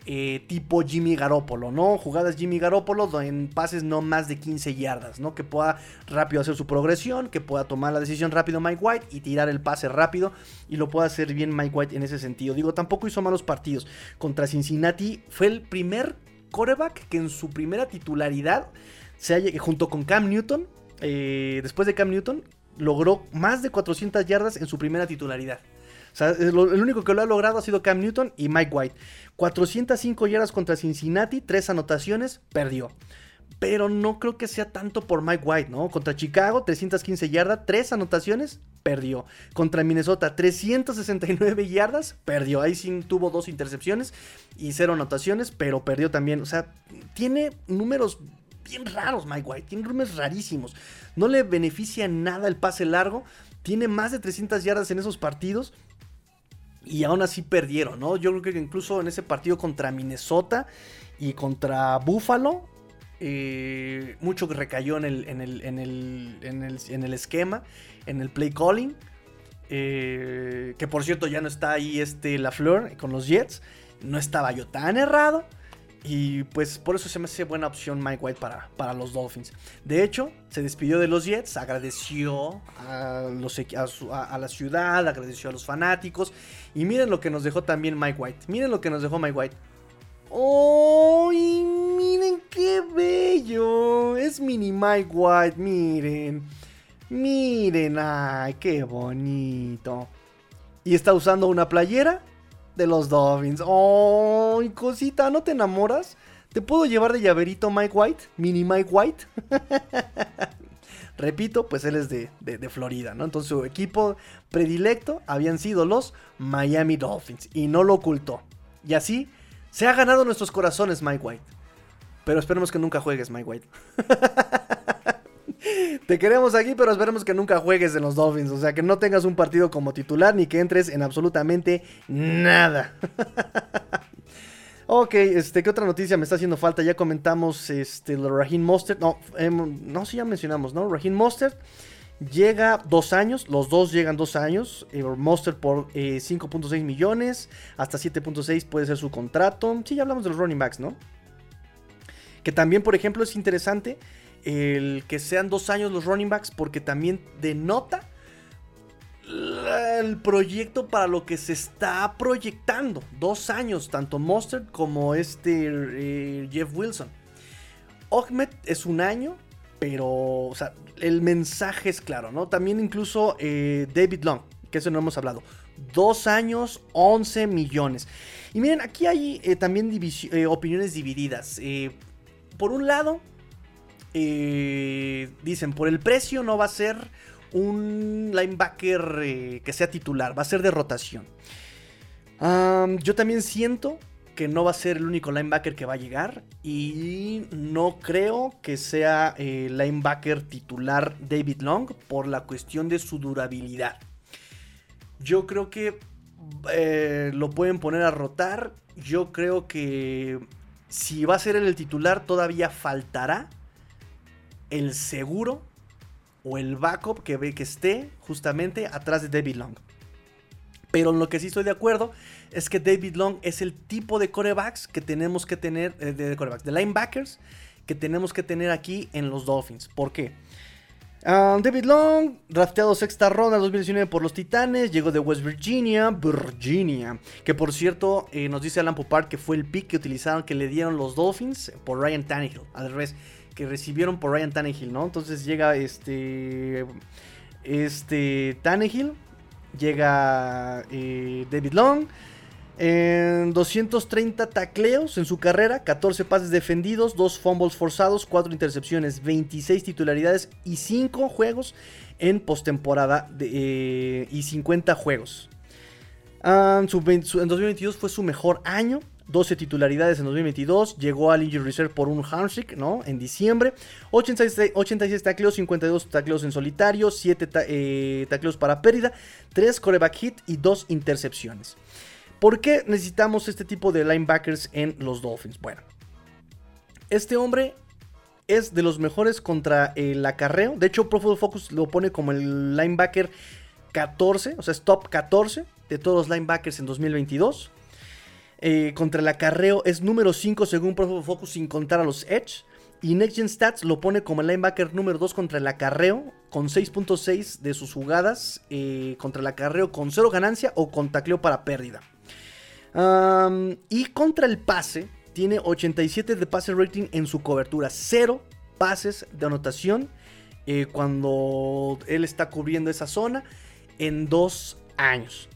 eh, tipo Jimmy Garoppolo, ¿no? Jugadas Jimmy Garoppolo en pases no más de 15 yardas, ¿no? Que pueda rápido hacer su progresión, que pueda tomar la decisión rápido Mike White y tirar el pase rápido y lo pueda hacer bien Mike White en ese sentido. Digo, tampoco hizo malos partidos. Contra Cincinnati fue el primer coreback que en su primera titularidad se haya, junto con Cam Newton, eh, después de Cam Newton, logró más de 400 yardas en su primera titularidad. O sea, el único que lo ha logrado ha sido Cam Newton y Mike White. 405 yardas contra Cincinnati, 3 anotaciones, perdió. Pero no creo que sea tanto por Mike White, ¿no? Contra Chicago, 315 yardas, 3 anotaciones, perdió. Contra Minnesota, 369 yardas, perdió. Ahí sí tuvo dos intercepciones y cero anotaciones, pero perdió también. O sea, tiene números bien raros Mike White, tiene números rarísimos. No le beneficia nada el pase largo. Tiene más de 300 yardas en esos partidos y aún así perdieron, ¿no? Yo creo que incluso en ese partido contra Minnesota y contra Buffalo, eh, mucho recayó en el, en el, en el, en el, esquema, en el play calling. Eh, que por cierto ya no está ahí este LaFleur con los Jets. No estaba yo tan errado. Y pues por eso se me hace buena opción Mike White para, para los Dolphins. De hecho, se despidió de los Jets, agradeció a, los, a, la ciudad, agradeció a los fanáticos. Y miren lo que nos dejó también Mike White. Miren lo que nos dejó Mike White. ¡Oh! miren qué bello! Es mini Mike White, miren. Miren, ay, qué bonito. Y está usando una playera de los Dolphins. ¡Oh, cosita! ¿No te enamoras? ¿Te puedo llevar de llaverito Mike White? Mini Mike White. Repito, pues él es de, de, Florida, ¿no? Entonces su equipo predilecto habían sido los Miami Dolphins y no lo ocultó. Y así se ha ganado nuestros corazones Mike White. Pero esperemos que nunca juegues Mike White. Te queremos aquí, pero esperemos que nunca juegues en los Dolphins. O sea, que no tengas un partido como titular ni que entres en absolutamente nada. ok, este, ¿qué otra noticia me está haciendo falta? Ya comentamos este, Raheem Mostert. No, em, no, sí, ya mencionamos, ¿no? Raheem Mostert llega dos años, los dos llegan dos años. Eh, Mostert por 5.6 eh, millones, hasta 7.6 puede ser su contrato. Sí, ya hablamos de los running backs, ¿no? Que también, por ejemplo, es interesante el que sean dos años los running backs porque también denota el proyecto para lo que se está proyectando. Dos años, tanto Mustard como este eh, Jeff Wilson. Ahmed es un año, pero el mensaje es claro, ¿no? También incluso eh, David Long, que eso no hemos hablado. Dos años, 11 millones. Y miren, aquí hay eh, también opiniones divididas. por un lado, eh, dicen, por el precio no va a ser un linebacker eh, que sea titular, va a ser de rotación. yo también siento que no va a ser el único linebacker que va a llegar y no creo que sea el linebacker titular David Long por la cuestión de su durabilidad. Yo creo que eh, lo pueden poner a rotar. Yo creo que si va a ser el titular todavía faltará el seguro o el backup que ve que esté justamente atrás de David Long. Pero en lo que sí estoy de acuerdo es que David Long es el tipo de corebacks que tenemos que tener, eh, de, corebacks, de linebackers que tenemos que tener aquí en los Dolphins. ¿Por qué? Ah, David Long, drafteado sexta ronda 2019 por los Titanes, llegó de West Virginia, Virginia, que por cierto eh, nos dice Alan Popar que fue el pick que utilizaron, que le dieron los Dolphins por Ryan Tannehill, al revés que recibieron por Ryan Tannehill, ¿no? Entonces llega este. Este. Tannehill. Llega eh, David Long. En 230 tacleos en su carrera, 14 pases defendidos, 2 fumbles forzados, 4 intercepciones, 26 titularidades y 5 juegos en postemporada eh, y 50 juegos. Ah, en 2022 fue su mejor año. 12 titularidades en 2022, llegó al Injury Reserve por un handshake, ¿no? En diciembre, 86, 86 tacleos, 52 tacleos en solitario, 7 eh, tacleos para pérdida, 3 coreback hit y 2 intercepciones. ¿Por qué necesitamos este tipo de linebackers en los Dolphins? Bueno, este hombre es de los mejores contra el acarreo. De hecho, Pro Football Focus lo pone como el linebacker 14, o sea, es top 14 de todos los linebackers en 2022. Eh, contra el acarreo es número 5 según Pro Focus sin contar a los Edge. Y Next Gen Stats lo pone como el linebacker número 2 contra el acarreo, con 6.6 de sus jugadas eh, contra el acarreo con 0 ganancia o con tacleo para pérdida. y contra el pase, tiene 87 de pase rating en su cobertura, 0 pases de anotación eh, cuando él está cubriendo esa zona en 2 años.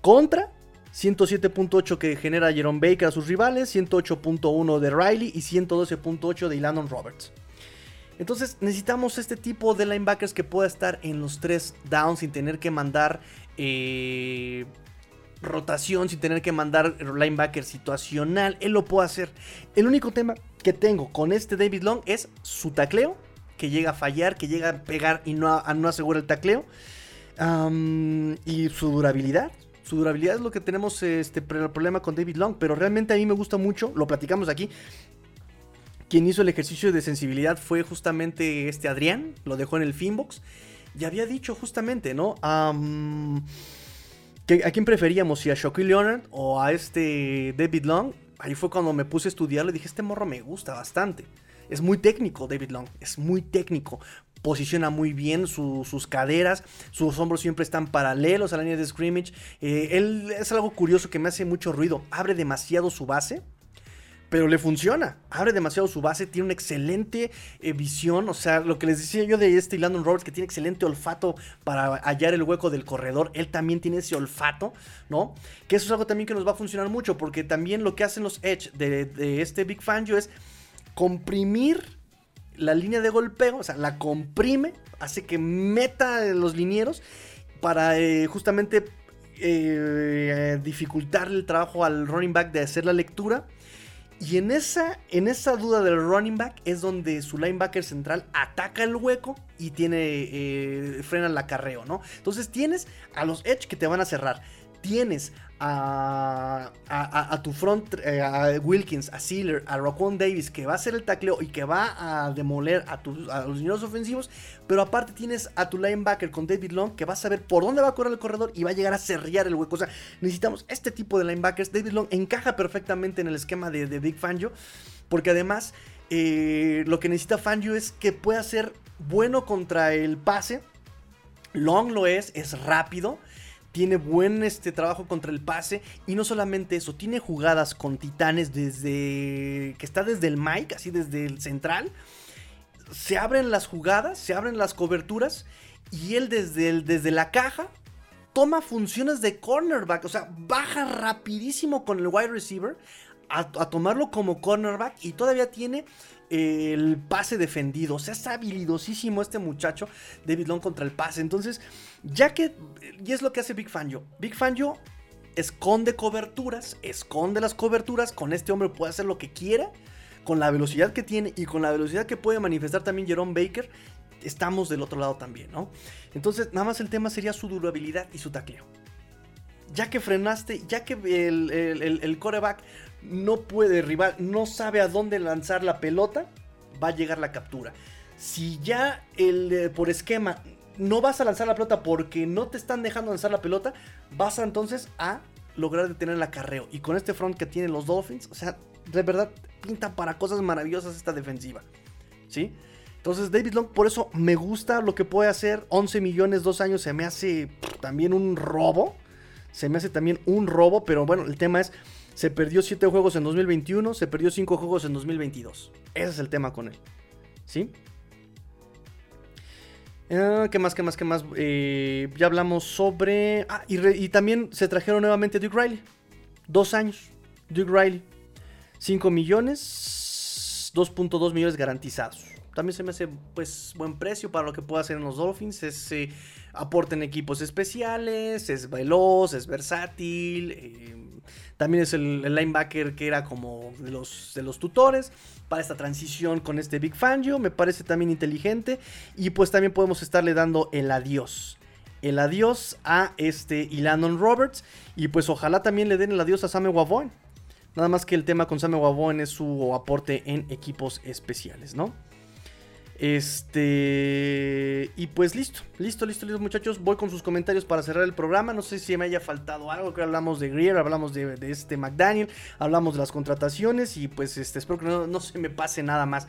Contra 107.8 que genera Jerome Baker a sus rivales, 108.1 de Riley y 112.8 de Landon Roberts. Entonces necesitamos este tipo de linebackers que pueda estar en los tres downs sin tener que mandar eh, rotación, sin tener que mandar linebacker situacional. Él lo puede hacer. El único tema que tengo con este David Long es su tacleo, que llega a fallar, que llega a pegar y no, no asegura el tacleo. y su durabilidad. Su durabilidad es lo que tenemos este problema con David Long, pero realmente a mí me gusta mucho, lo platicamos aquí. Quien hizo el ejercicio de sensibilidad fue justamente este Adrián, lo dejó en el Finbox. Y había dicho justamente, ¿no? ¿A quién preferíamos? ¿Si a Shaquille Leonard o a este David Long? Ahí fue cuando me puse a estudiarlo y dije, este morro me gusta bastante. Es muy técnico David Long, es muy técnico posiciona muy bien sus caderas, sus hombros siempre están paralelos a la línea de scrimmage. Eh, él es algo curioso que me hace mucho ruido, abre demasiado su base. Pero le funciona, abre demasiado su base, tiene una excelente eh, visión, o sea, lo que les decía yo de este Landon Roberts, que tiene excelente olfato para hallar el hueco del corredor, él también tiene ese olfato, ¿no? Que eso es algo también que nos va a funcionar mucho, porque también lo que hacen los Edge de, de este Big Fangio es comprimir la línea de golpeo, o sea, la comprime, hace que meta los linieros para eh, justamente eh, dificultar el trabajo al running back de hacer la lectura. Y en esa, en esa duda del running back es donde su linebacker central ataca el hueco y tiene eh, frena el acarreo, ¿no? Entonces tienes a los edge que te van a cerrar. Tienes a, tu front, eh, a Wilkins, a Sealer, a Raquan Davis, que va a hacer el tacleo y que va a demoler a, los niños ofensivos, pero aparte tienes a tu linebacker con David Long, que va a saber por dónde va a correr el corredor y va a llegar a cerrar el hueco. O sea, necesitamos este tipo de linebackers. David Long encaja perfectamente en el esquema de, Big Fangio, porque además eh, lo que necesita Fangio es que pueda ser bueno contra el pase. Long lo es, es rápido tiene buen este, trabajo contra el pase. Y no solamente eso, tiene jugadas con titanes desde que está desde el mic, así desde el central. Se abren las jugadas, se abren las coberturas. Y él desde, el, desde la caja toma funciones de cornerback, o sea, baja rapidísimo con el wide receiver a, a tomarlo como cornerback. Y todavía tiene el pase defendido. O sea, es habilidosísimo este muchacho, David Long, contra el pase. Entonces, ya que. Y es lo que hace Big Fangio. Big Fangio esconde coberturas, esconde las coberturas. Con este hombre puede hacer lo que quiera. Con la velocidad que tiene y con la velocidad que puede manifestar también Jerome Baker, estamos del otro lado también, ¿no? Entonces, nada más el tema sería su durabilidad y su tacleo. Ya que frenaste, ya que el, el, el coreback no puede rival, no sabe a dónde lanzar la pelota, va a llegar la captura. Si ya el, eh, por esquema no vas a lanzar la pelota porque no te están dejando lanzar la pelota, vas entonces a lograr detener el acarreo. Y con este front que tienen los Dolphins, o sea, de verdad pinta para cosas maravillosas esta defensiva. ¿Sí? Entonces David Long, por eso me gusta lo que puede hacer. 11 millones, dos años, se me hace también un robo. Se me hace también un robo, pero bueno, el tema es se perdió 7 juegos en 2021, se perdió 5 juegos en 2022. Ese es el tema con él. ¿Sí? Ah, ¿Qué más, qué más, qué más? Eh, ya hablamos sobre... Ah, y, también se trajeron nuevamente Duke Riley. Dos años. Duke Riley. 5 millones. 2.2 millones garantizados. También se me hace pues buen precio para lo que pueda hacer en los Dolphins. Es, eh, aporten equipos especiales, es veloz, es versátil. Eh, también es el, linebacker que era como de los, de los tutores para esta transición con este Big Fangio. Me parece también inteligente. Y pues también podemos estarle dando el adiós. El adiós a este Ilanon Roberts. Y pues ojalá también le den el adiós a Same Wavoen. Nada más que el tema con Same Wavoen es su aporte en equipos especiales, ¿no? Este. Y pues listo, listo, listo, listo, muchachos. Voy con sus comentarios para cerrar el programa. No sé si me haya faltado algo. Que hablamos de Greer, hablamos de, este McDaniel, hablamos de las contrataciones. Y pues este, espero que no, se me pase nada más.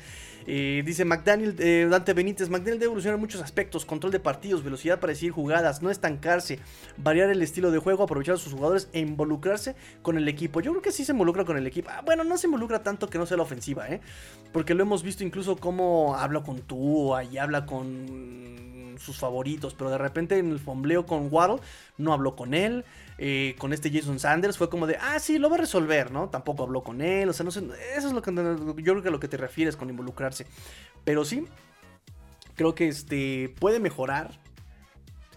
Dice McDaniel, eh, Dante Benítez, McDaniel debe evolucionar en muchos aspectos, control de partidos, velocidad para decidir jugadas, no estancarse, variar el estilo de juego, aprovechar a sus jugadores e involucrarse con el equipo. Yo creo que sí se involucra con el equipo. Ah, bueno, no se involucra tanto que no sea la ofensiva, ¿eh? Porque lo hemos visto incluso como habla con tú y habla con sus favoritos, pero de repente en el fombleo con Waddle no habló con él. Eh, con este Jason Sanders fue como de, ah, sí, lo va a resolver, ¿no? Tampoco habló con él, o sea, no sé, eso es lo que yo creo que a lo que te refieres con involucrarse. Pero sí, creo que este puede mejorar.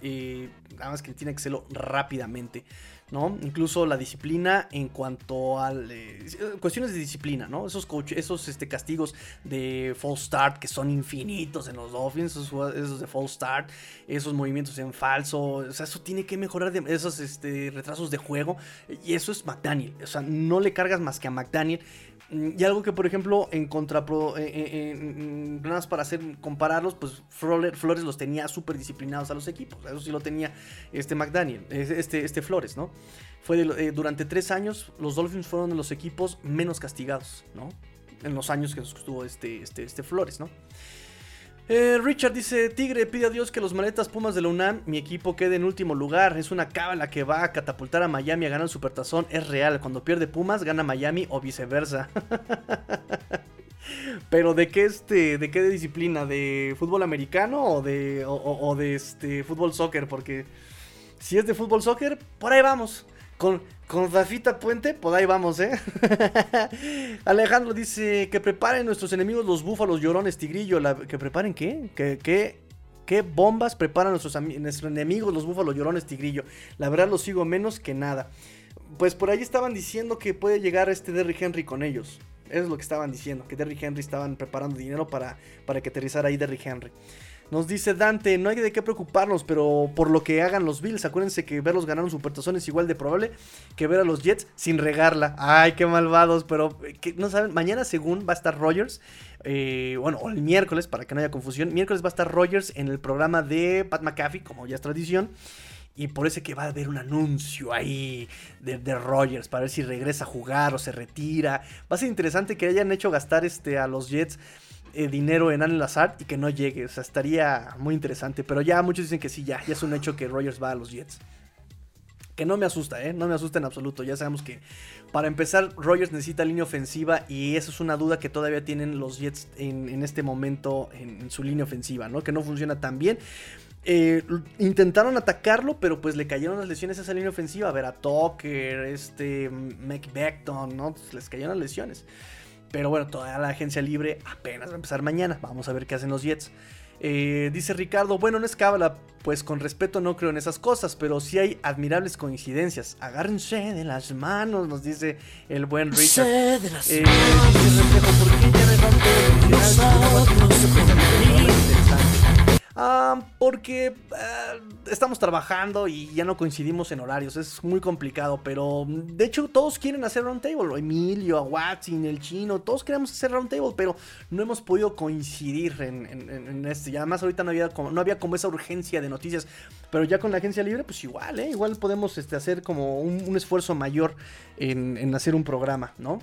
Eh, nada más que tiene que hacerlo rápidamente. ¿No? Incluso la disciplina en cuanto a eh, cuestiones de disciplina, ¿no? Esos, esos este, castigos de false start que son infinitos en los Dolphins, esos, de false start, esos movimientos en falso, o sea, eso tiene que mejorar, de, esos este, retrasos de juego, y eso es McDaniel, o sea, no le cargas más que a McDaniel. Mm, y algo que, por ejemplo, en contra, en, más para hacer compararlos, pues Flores, los tenía súper disciplinados a los equipos. Eso sí lo tenía este McDaniel, este, este Flores, ¿no? Fue eh, durante tres años, los Dolphins fueron de los equipos menos castigados, ¿no? En los años que estuvo este, este, este Flores, ¿no? Eh, Richard dice, Tigre, pide a Dios que los maletas Pumas de la UNAM, mi equipo quede en último lugar. Es una cábala que va a catapultar a Miami a ganar el Supertazón. Es real, cuando pierde Pumas, gana Miami o viceversa. Pero de qué este, de qué disciplina, de fútbol americano o de, o de este fútbol soccer, porque si es de fútbol soccer, por ahí vamos. Con, Rafita Puente, pues ahí vamos, ¿eh? Alejandro dice que preparen nuestros enemigos los búfalos llorones tigrillo. ¿Que preparen qué? ¿Qué, bombas preparan nuestros, enemigos los búfalos llorones tigrillo? La verdad los sigo menos que nada. Pues por ahí estaban diciendo que puede llegar este Derrick Henry con ellos. Eso es lo que estaban diciendo, que Derrick Henry estaban preparando dinero para, para que aterrizara ahí Derrick Henry. Nos dice Dante, no hay de qué preocuparnos, pero por lo que hagan los Bills, acuérdense que verlos ganar un supertazón es igual de probable que ver a los Jets sin regarla. Ay, qué malvados, pero que, no saben, mañana según va a estar Rogers, eh, bueno, o el miércoles, para que no haya confusión, miércoles va a estar Rogers en el programa de Pat McAfee, como ya es tradición. Y por eso que va a haber un anuncio ahí de, de, Rogers para ver si regresa a jugar o se retira. Va a ser interesante que hayan hecho gastar este, a los Jets eh, dinero en Al Lazard y que no llegue. O sea, estaría muy interesante. Pero ya muchos dicen que sí, ya, ya es un hecho que Rogers va a los Jets. Que no me asusta, ¿eh? No me asusta en absoluto. Ya sabemos que para empezar, Rogers necesita línea ofensiva y eso es una duda que todavía tienen los Jets en, este momento en, su línea ofensiva. Que no funciona tan bien. Eh, intentaron atacarlo, pero pues le cayeron las lesiones a esa línea ofensiva. A ver, a Tucker, este, McBecton, ¿no? Les cayeron las lesiones. Pero bueno, toda la agencia libre apenas va a empezar mañana. Vamos a ver qué hacen los Jets. Eh, dice Ricardo, bueno, no es cábala, pues con respeto no creo en esas cosas, pero sí hay admirables coincidencias. Agárrense de las manos, nos dice el buen Richard. De las eh, Ah, porque ah, estamos trabajando y ya no coincidimos en horarios. Es muy complicado, pero de hecho todos quieren hacer roundtable. Emilio, Watson, el chino, todos queremos hacer roundtable, pero no hemos podido coincidir en, este. Y además ahorita no había, como, no había como esa urgencia de noticias. Pero ya con la agencia libre, pues igual, ¿eh? Igual podemos este, hacer como un esfuerzo mayor en hacer un programa, ¿no?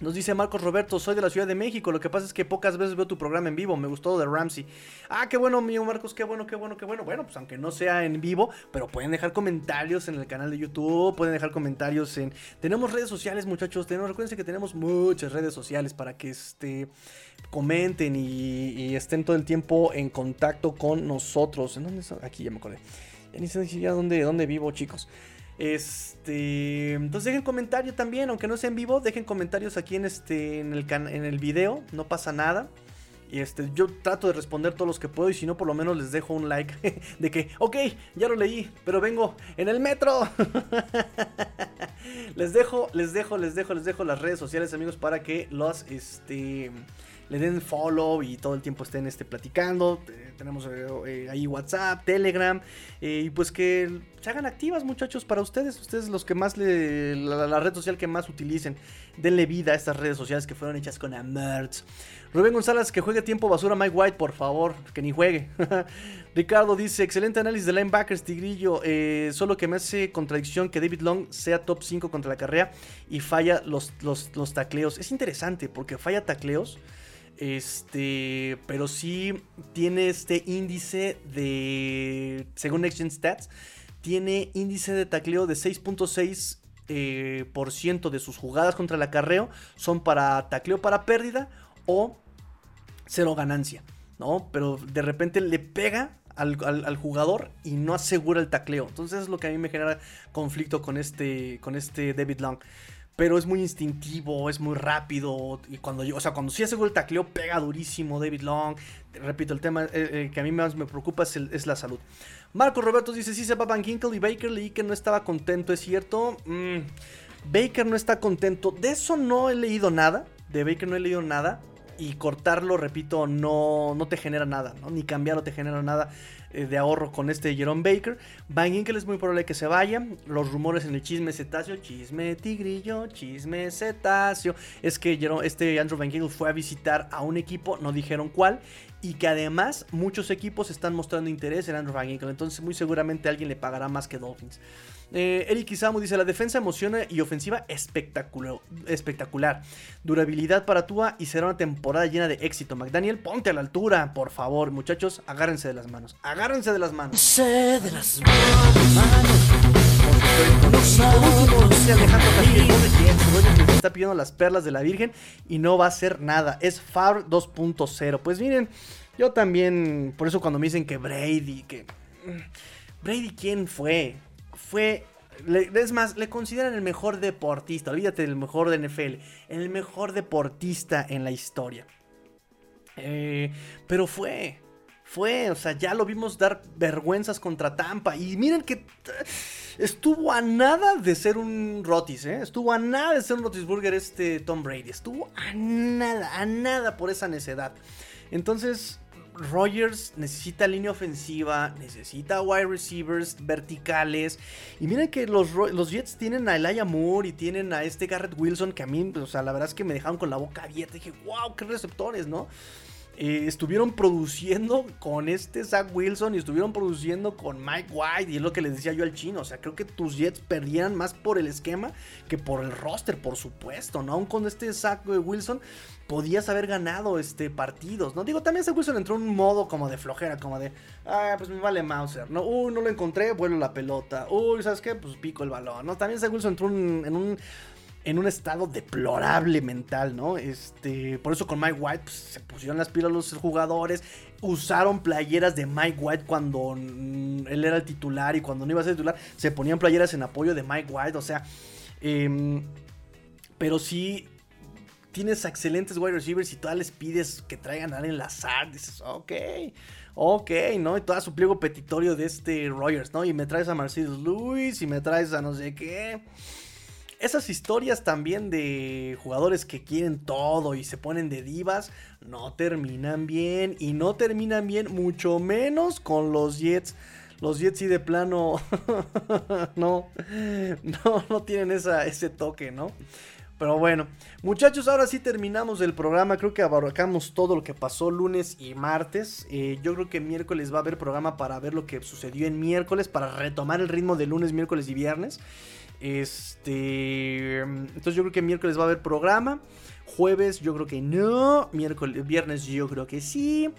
Nos dice Marcos Roberto, soy de la Ciudad de México. Lo que pasa es que pocas veces veo tu programa en vivo. Me gustó de Ramsey. Ah, qué bueno, mío Marcos, qué bueno, qué bueno, qué bueno. Bueno, pues aunque no sea en vivo, pero pueden dejar comentarios en el canal de YouTube, pueden dejar comentarios en. Tenemos redes sociales, muchachos. Tenemos, recuérdense que tenemos muchas redes sociales para que este comenten y, estén todo el tiempo en contacto con nosotros. ¿En dónde Aquí ya me acordé. Ya ni sé ya dónde, dónde vivo, chicos. Este, entonces dejen comentario también, aunque no sea en vivo, dejen comentarios aquí en este en el en el video, no pasa nada. Y este, yo trato de responder todos los que puedo y si no por lo menos les dejo un like de que, ok, ya lo leí, pero vengo en el metro. les dejo, les dejo, les dejo, les dejo las redes sociales amigos para que los, este, le den follow y todo el tiempo estén este, platicando. Eh, tenemos eh, ahí WhatsApp, Telegram, y pues que se hagan activas muchachos para ustedes, ustedes los que más le, la, red social que más utilicen, denle vida a estas redes sociales que fueron hechas con Amerts. Rubén González, que juegue tiempo basura Mike White, por favor, que ni juegue. Ricardo dice, excelente análisis de linebackers, Tigrillo, eh, solo que me hace contradicción que David Long sea top 5 contra la carrera y falla los, los, tacleos. Es interesante porque falla tacleos, este, pero sí tiene este índice de, según Next Stats, tiene índice de tacleo de 6.6 eh, por ciento de sus jugadas contra el acarreo son para tacleo para pérdida o cero ganancia, ¿no? Pero de repente le pega al, jugador y no asegura el tacleo. Entonces es lo que a mí me genera conflicto con este, con este David Long. Pero es muy instintivo, es muy rápido. Y cuando yo, o sea, cuando sí asegura el tacleo, pega durísimo David Long. Repito, el tema eh, eh, que a mí más me preocupa es, la salud. Marco Roberto dice: Sí, se va Van Ginkel y Baker. Leí que no estaba contento, ¿es cierto? Mm, Baker no está contento. De eso no he leído nada. De Baker no he leído nada y cortarlo, repito, no, no te genera nada, ¿no? Ni cambiarlo te genera nada de ahorro con este Jerome Baker. Van Ginkel es muy probable que se vaya. Los rumores en el chisme cetáceo, chisme tigrillo, chisme cetáceo, es que este Andrew Van Ginkel fue a visitar a un equipo, no dijeron cuál, y que además muchos equipos están mostrando interés en Andrew Van Ginkel, entonces muy seguramente alguien le pagará más que Dolphins. Eh, Eric Isamu dice: La defensa emociona y ofensiva espectacular, espectacular. Durabilidad para Tua y será una temporada llena de éxito. McDaniel, ponte a la altura, por favor, muchachos. Agárrense de las manos. Agárrense de las manos. de las manos. está pidiendo las perlas de la Virgen y no va a hacer nada. Es FAR 2.0. Pues miren, yo también, por eso cuando me dicen que Brady, que... Brady, ¿quién fue? Fue es más, le consideran el mejor deportista. Olvídate del mejor de NFL. El mejor deportista en la historia. Eh, pero fue. Fue. O sea, ya lo vimos dar vergüenzas contra Tampa. Y miren que estuvo a nada de ser un Rotis. ¿eh? Estuvo a nada de ser un Rotisburger este Tom Brady. Estuvo a nada, a nada por esa necedad. Entonces, Rogers necesita línea ofensiva, necesita wide receivers verticales. Y miren que los, los, Jets tienen a Elijah Moore y tienen a este Garrett Wilson que a mí, o sea, la verdad es que me dejaron con la boca abierta. dije, wow, qué receptores, ¿no? Eh, estuvieron produciendo con este Zach Wilson y estuvieron produciendo con Mike White. Y es lo que les decía yo al chino. O sea, creo que tus Jets perdían más por el esquema que por el roster, por supuesto, ¿no? Aún con este Zach Wilson podías haber ganado este, partidos, ¿no? Digo, también Zach Wilson entró en un modo como de flojera, como de, ah, pues me vale Mauser, ¿no? Uy, no lo encontré, vuelo la pelota. Uy, ¿sabes qué? Pues pico el balón, ¿no? También Zach Wilson entró en un en un estado deplorable mental, ¿no? Este, por eso con Mike White pues, se pusieron las pilas los jugadores, usaron playeras de Mike White cuando él era el titular y cuando no iba a ser titular, se ponían playeras en apoyo de Mike White, o sea, em, pero sí tienes excelentes wide receivers y todas les pides que traigan a alguien Lazard, dices, ok, ok, ¿no? Y todo su pliego petitorio de este Rogers, ¿no? Y me traes a Mercedes Lewis y me traes a no sé qué esas historias también de jugadores que quieren todo y se ponen de divas no terminan bien y no terminan bien mucho menos con los Jets. Los Jets sí de plano no, no, no tienen esa, ese toque, ¿no? Pero bueno, muchachos, ahora sí terminamos el programa. Creo que abarcamos todo lo que pasó lunes y martes. Eh, yo creo que miércoles va a haber programa para ver lo que sucedió en miércoles, para retomar el ritmo de lunes, miércoles y viernes. Este. Entonces yo creo que miércoles va a haber programa. Jueves yo creo que no. Miércoles, viernes yo creo que sí.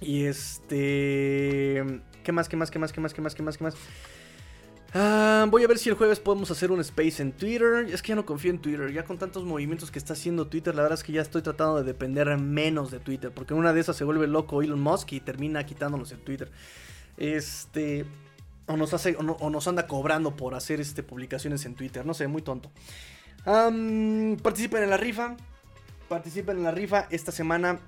Y este. ¿Qué más? ¿Qué más? ¿Qué más? ¿Qué más? ¿Qué más? ¿Qué más? ¿Qué más? Ah, voy a ver si el jueves podemos hacer un space en Twitter. Es que ya no confío en Twitter. Ya con tantos movimientos que está haciendo Twitter, la verdad es que ya estoy tratando de depender menos de Twitter. Porque una de esas se vuelve loco Elon Musk y termina quitándonos el Twitter. Este o nos, hace, o, nos anda cobrando por hacer este, publicaciones en Twitter. No sé, muy tonto. participen en la rifa. Participen en la rifa. Esta semana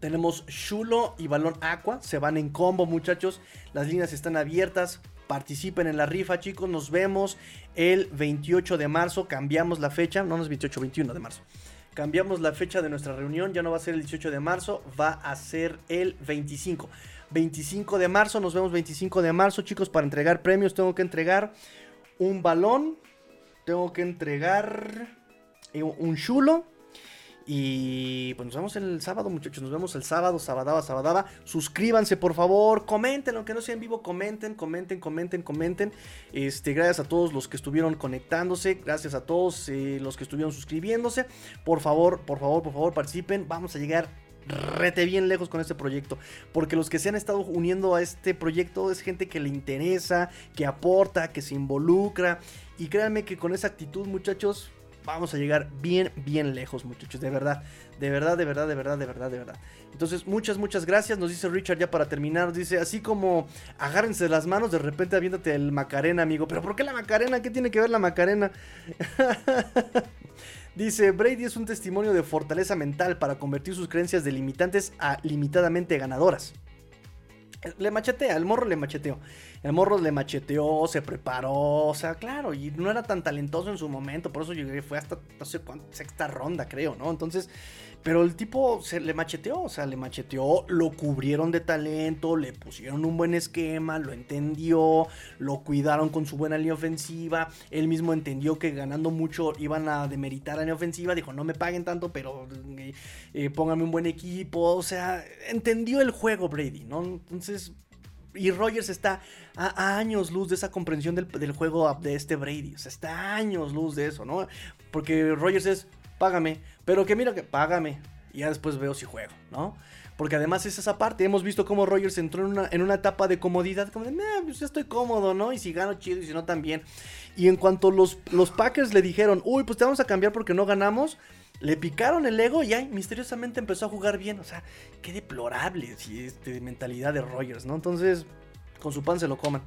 tenemos Chulo y Balón Aqua. Se van en combo, muchachos. Las líneas están abiertas. Participen en la rifa, chicos. Nos vemos el 28 de marzo. Cambiamos la fecha. No, no es 28, 21 de marzo. cambiamos la fecha de nuestra reunión, ya no va a ser el 18 de marzo, va a ser el 25. 25 de marzo, nos vemos 25 de marzo, chicos, para entregar premios tengo que entregar un balón, tengo que entregar eh, un chulo y pues nos vemos el sábado, muchachos. Nos vemos el sábado, sabadaba, sabadaba. Suscríbanse, por favor. Comenten, aunque no sea en vivo, comenten, comenten, comenten, comenten. Este, gracias a todos los que estuvieron conectándose. Gracias a todos eh, los que estuvieron suscribiéndose. Por favor, por favor, por favor, participen. Vamos a llegar rete bien lejos con este proyecto. Porque los que se han estado uniendo a este proyecto es gente que le interesa, que aporta, que se involucra. Y créanme que con esa actitud, muchachos, vamos a llegar bien, bien lejos, muchachos. De verdad, de verdad, de verdad, de verdad, de verdad, de verdad. Entonces, muchas, muchas gracias. Nos dice Richard ya para terminar. Nos dice, así como agárrense las manos, de repente aviéntate el Macarena, amigo. ¿Pero por qué la Macarena? ¿Qué tiene que ver la Macarena? Dice, Brady es un testimonio de fortaleza mental para convertir sus creencias delimitantes a limitadamente ganadoras. Le machetea, el morro le macheteó. El morro le macheteó, se preparó, o sea, claro, y no era tan talentoso en su momento, por eso llegué, fue hasta no sé cuánta, sexta ronda, creo, ¿no? Entonces, pero el tipo se le macheteó, o sea, le macheteó, lo cubrieron de talento, le pusieron un buen esquema, lo entendió, lo cuidaron con su buena línea ofensiva. Él mismo entendió que ganando mucho iban a demeritar la línea ofensiva. Dijo, no me paguen tanto, pero eh, eh, póngame un buen equipo. O sea, entendió el juego Brady, ¿no? Entonces, y Rogers está a, años luz de esa comprensión del, del, juego de este Brady. O sea, está a años luz de eso, ¿no? Porque Rogers es, págame. Pero que mira que págame. Y ya después veo si juego, ¿no? Porque además es esa parte. Hemos visto cómo Rogers entró en una, en una etapa de comodidad. Como de, pues estoy cómodo, ¿no? Y si gano chido y si no también. Y en cuanto los, los Packers le dijeron, uy, pues te vamos a cambiar porque no ganamos. Le picaron el ego y ahí misteriosamente empezó a jugar bien. O sea, qué deplorable si mentalidad de Rogers, ¿no? Entonces, con su pan se lo coman.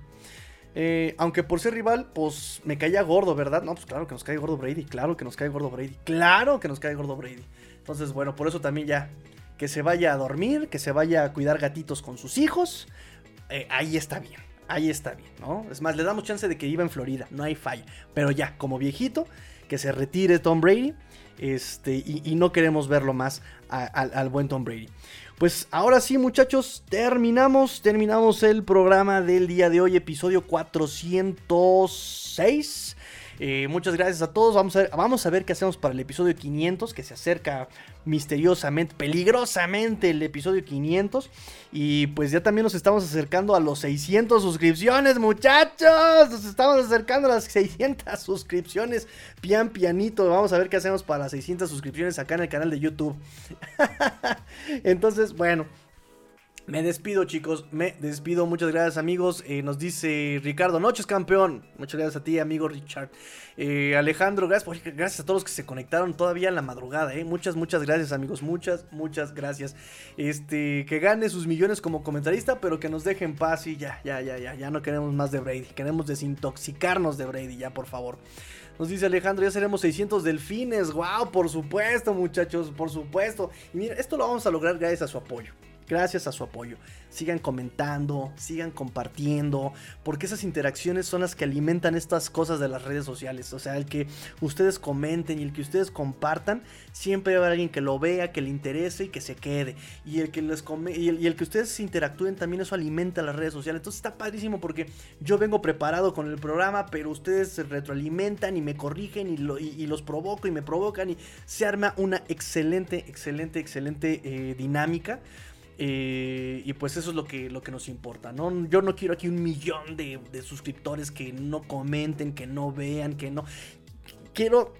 Eh, aunque por ser rival, pues me caía gordo, ¿verdad? No, pues claro que nos cae gordo Brady, claro que nos cae gordo Brady, claro que nos cae gordo Brady. Entonces, bueno, por eso también ya, que se vaya a dormir, que se vaya a cuidar gatitos con sus hijos, eh, ahí está bien, ahí está bien, ¿no? Es más, le damos chance de que iba en Florida, no hay falla. Pero ya, como viejito, que se retire Tom Brady, este, y, no queremos verlo más al buen Tom Brady. Pues ahora sí, muchachos, terminamos, terminamos el programa del día de hoy, episodio 406. Eh, muchas gracias a todos. Vamos a, ver, vamos a ver qué hacemos para el episodio 500, que se acerca misteriosamente, peligrosamente el episodio 500. Y pues ya también nos estamos acercando a los 600 suscripciones, muchachos. Nos estamos acercando a las 600 suscripciones. Pian pianito. Vamos a ver qué hacemos para las 600 suscripciones acá en el canal de YouTube. Entonces, bueno. Me despido, chicos. Me despido. Muchas gracias, amigos. Eh, nos dice Ricardo Noches, campeón. Muchas gracias a ti, amigo Richard. Eh, Alejandro, gracias, gracias a todos los que se conectaron todavía en la madrugada. Eh. Muchas, muchas gracias, amigos. Muchas, muchas gracias. Este, que gane sus millones como comentarista, pero que nos deje en paz. Y ya, ya, ya, ya. Ya no queremos más de Brady. Queremos desintoxicarnos de Brady, ya, por favor. Nos dice Alejandro, ya seremos 600 delfines. ¡Wow! Por supuesto, muchachos, por supuesto. Y mira, esto lo vamos a lograr gracias a su apoyo gracias a su apoyo. Sigan comentando, sigan compartiendo, porque esas interacciones son las que alimentan estas cosas de las redes sociales. O sea, el que ustedes comenten y el que ustedes compartan, siempre va a haber alguien que lo vea, que le interese y que se quede. Y el que les y, el, que ustedes interactúen también eso alimenta las redes sociales. Entonces está padrísimo porque yo vengo preparado con el programa, pero ustedes se retroalimentan y me corrigen y, y, los provoco y me provocan y se arma una excelente, excelente, excelente eh, dinámica. Eh, y pues eso es lo que, lo que nos importa, ¿no? Yo no quiero aquí un millón de, suscriptores que no comenten, que no vean, que no... Quiero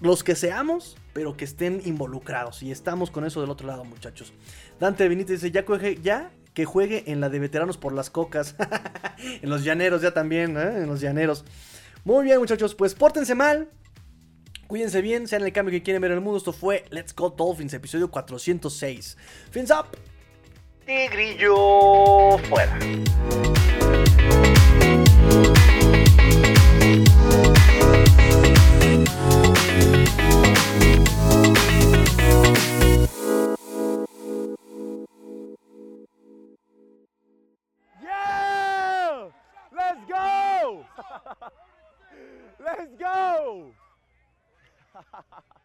los que seamos, pero que estén involucrados. Y estamos con eso del otro lado, muchachos. Dante Benítez dice, ya, juegue, ya que juegue en la de veteranos por las cocas. en los llaneros ya también, ¿eh? En los llaneros. Muy bien, muchachos, pues pórtense mal. Cuídense bien, sean el cambio que quieren ver en el mundo. Esto fue Let's Go Dolphins, episodio 406. Fins up grillo fuera. Let's go!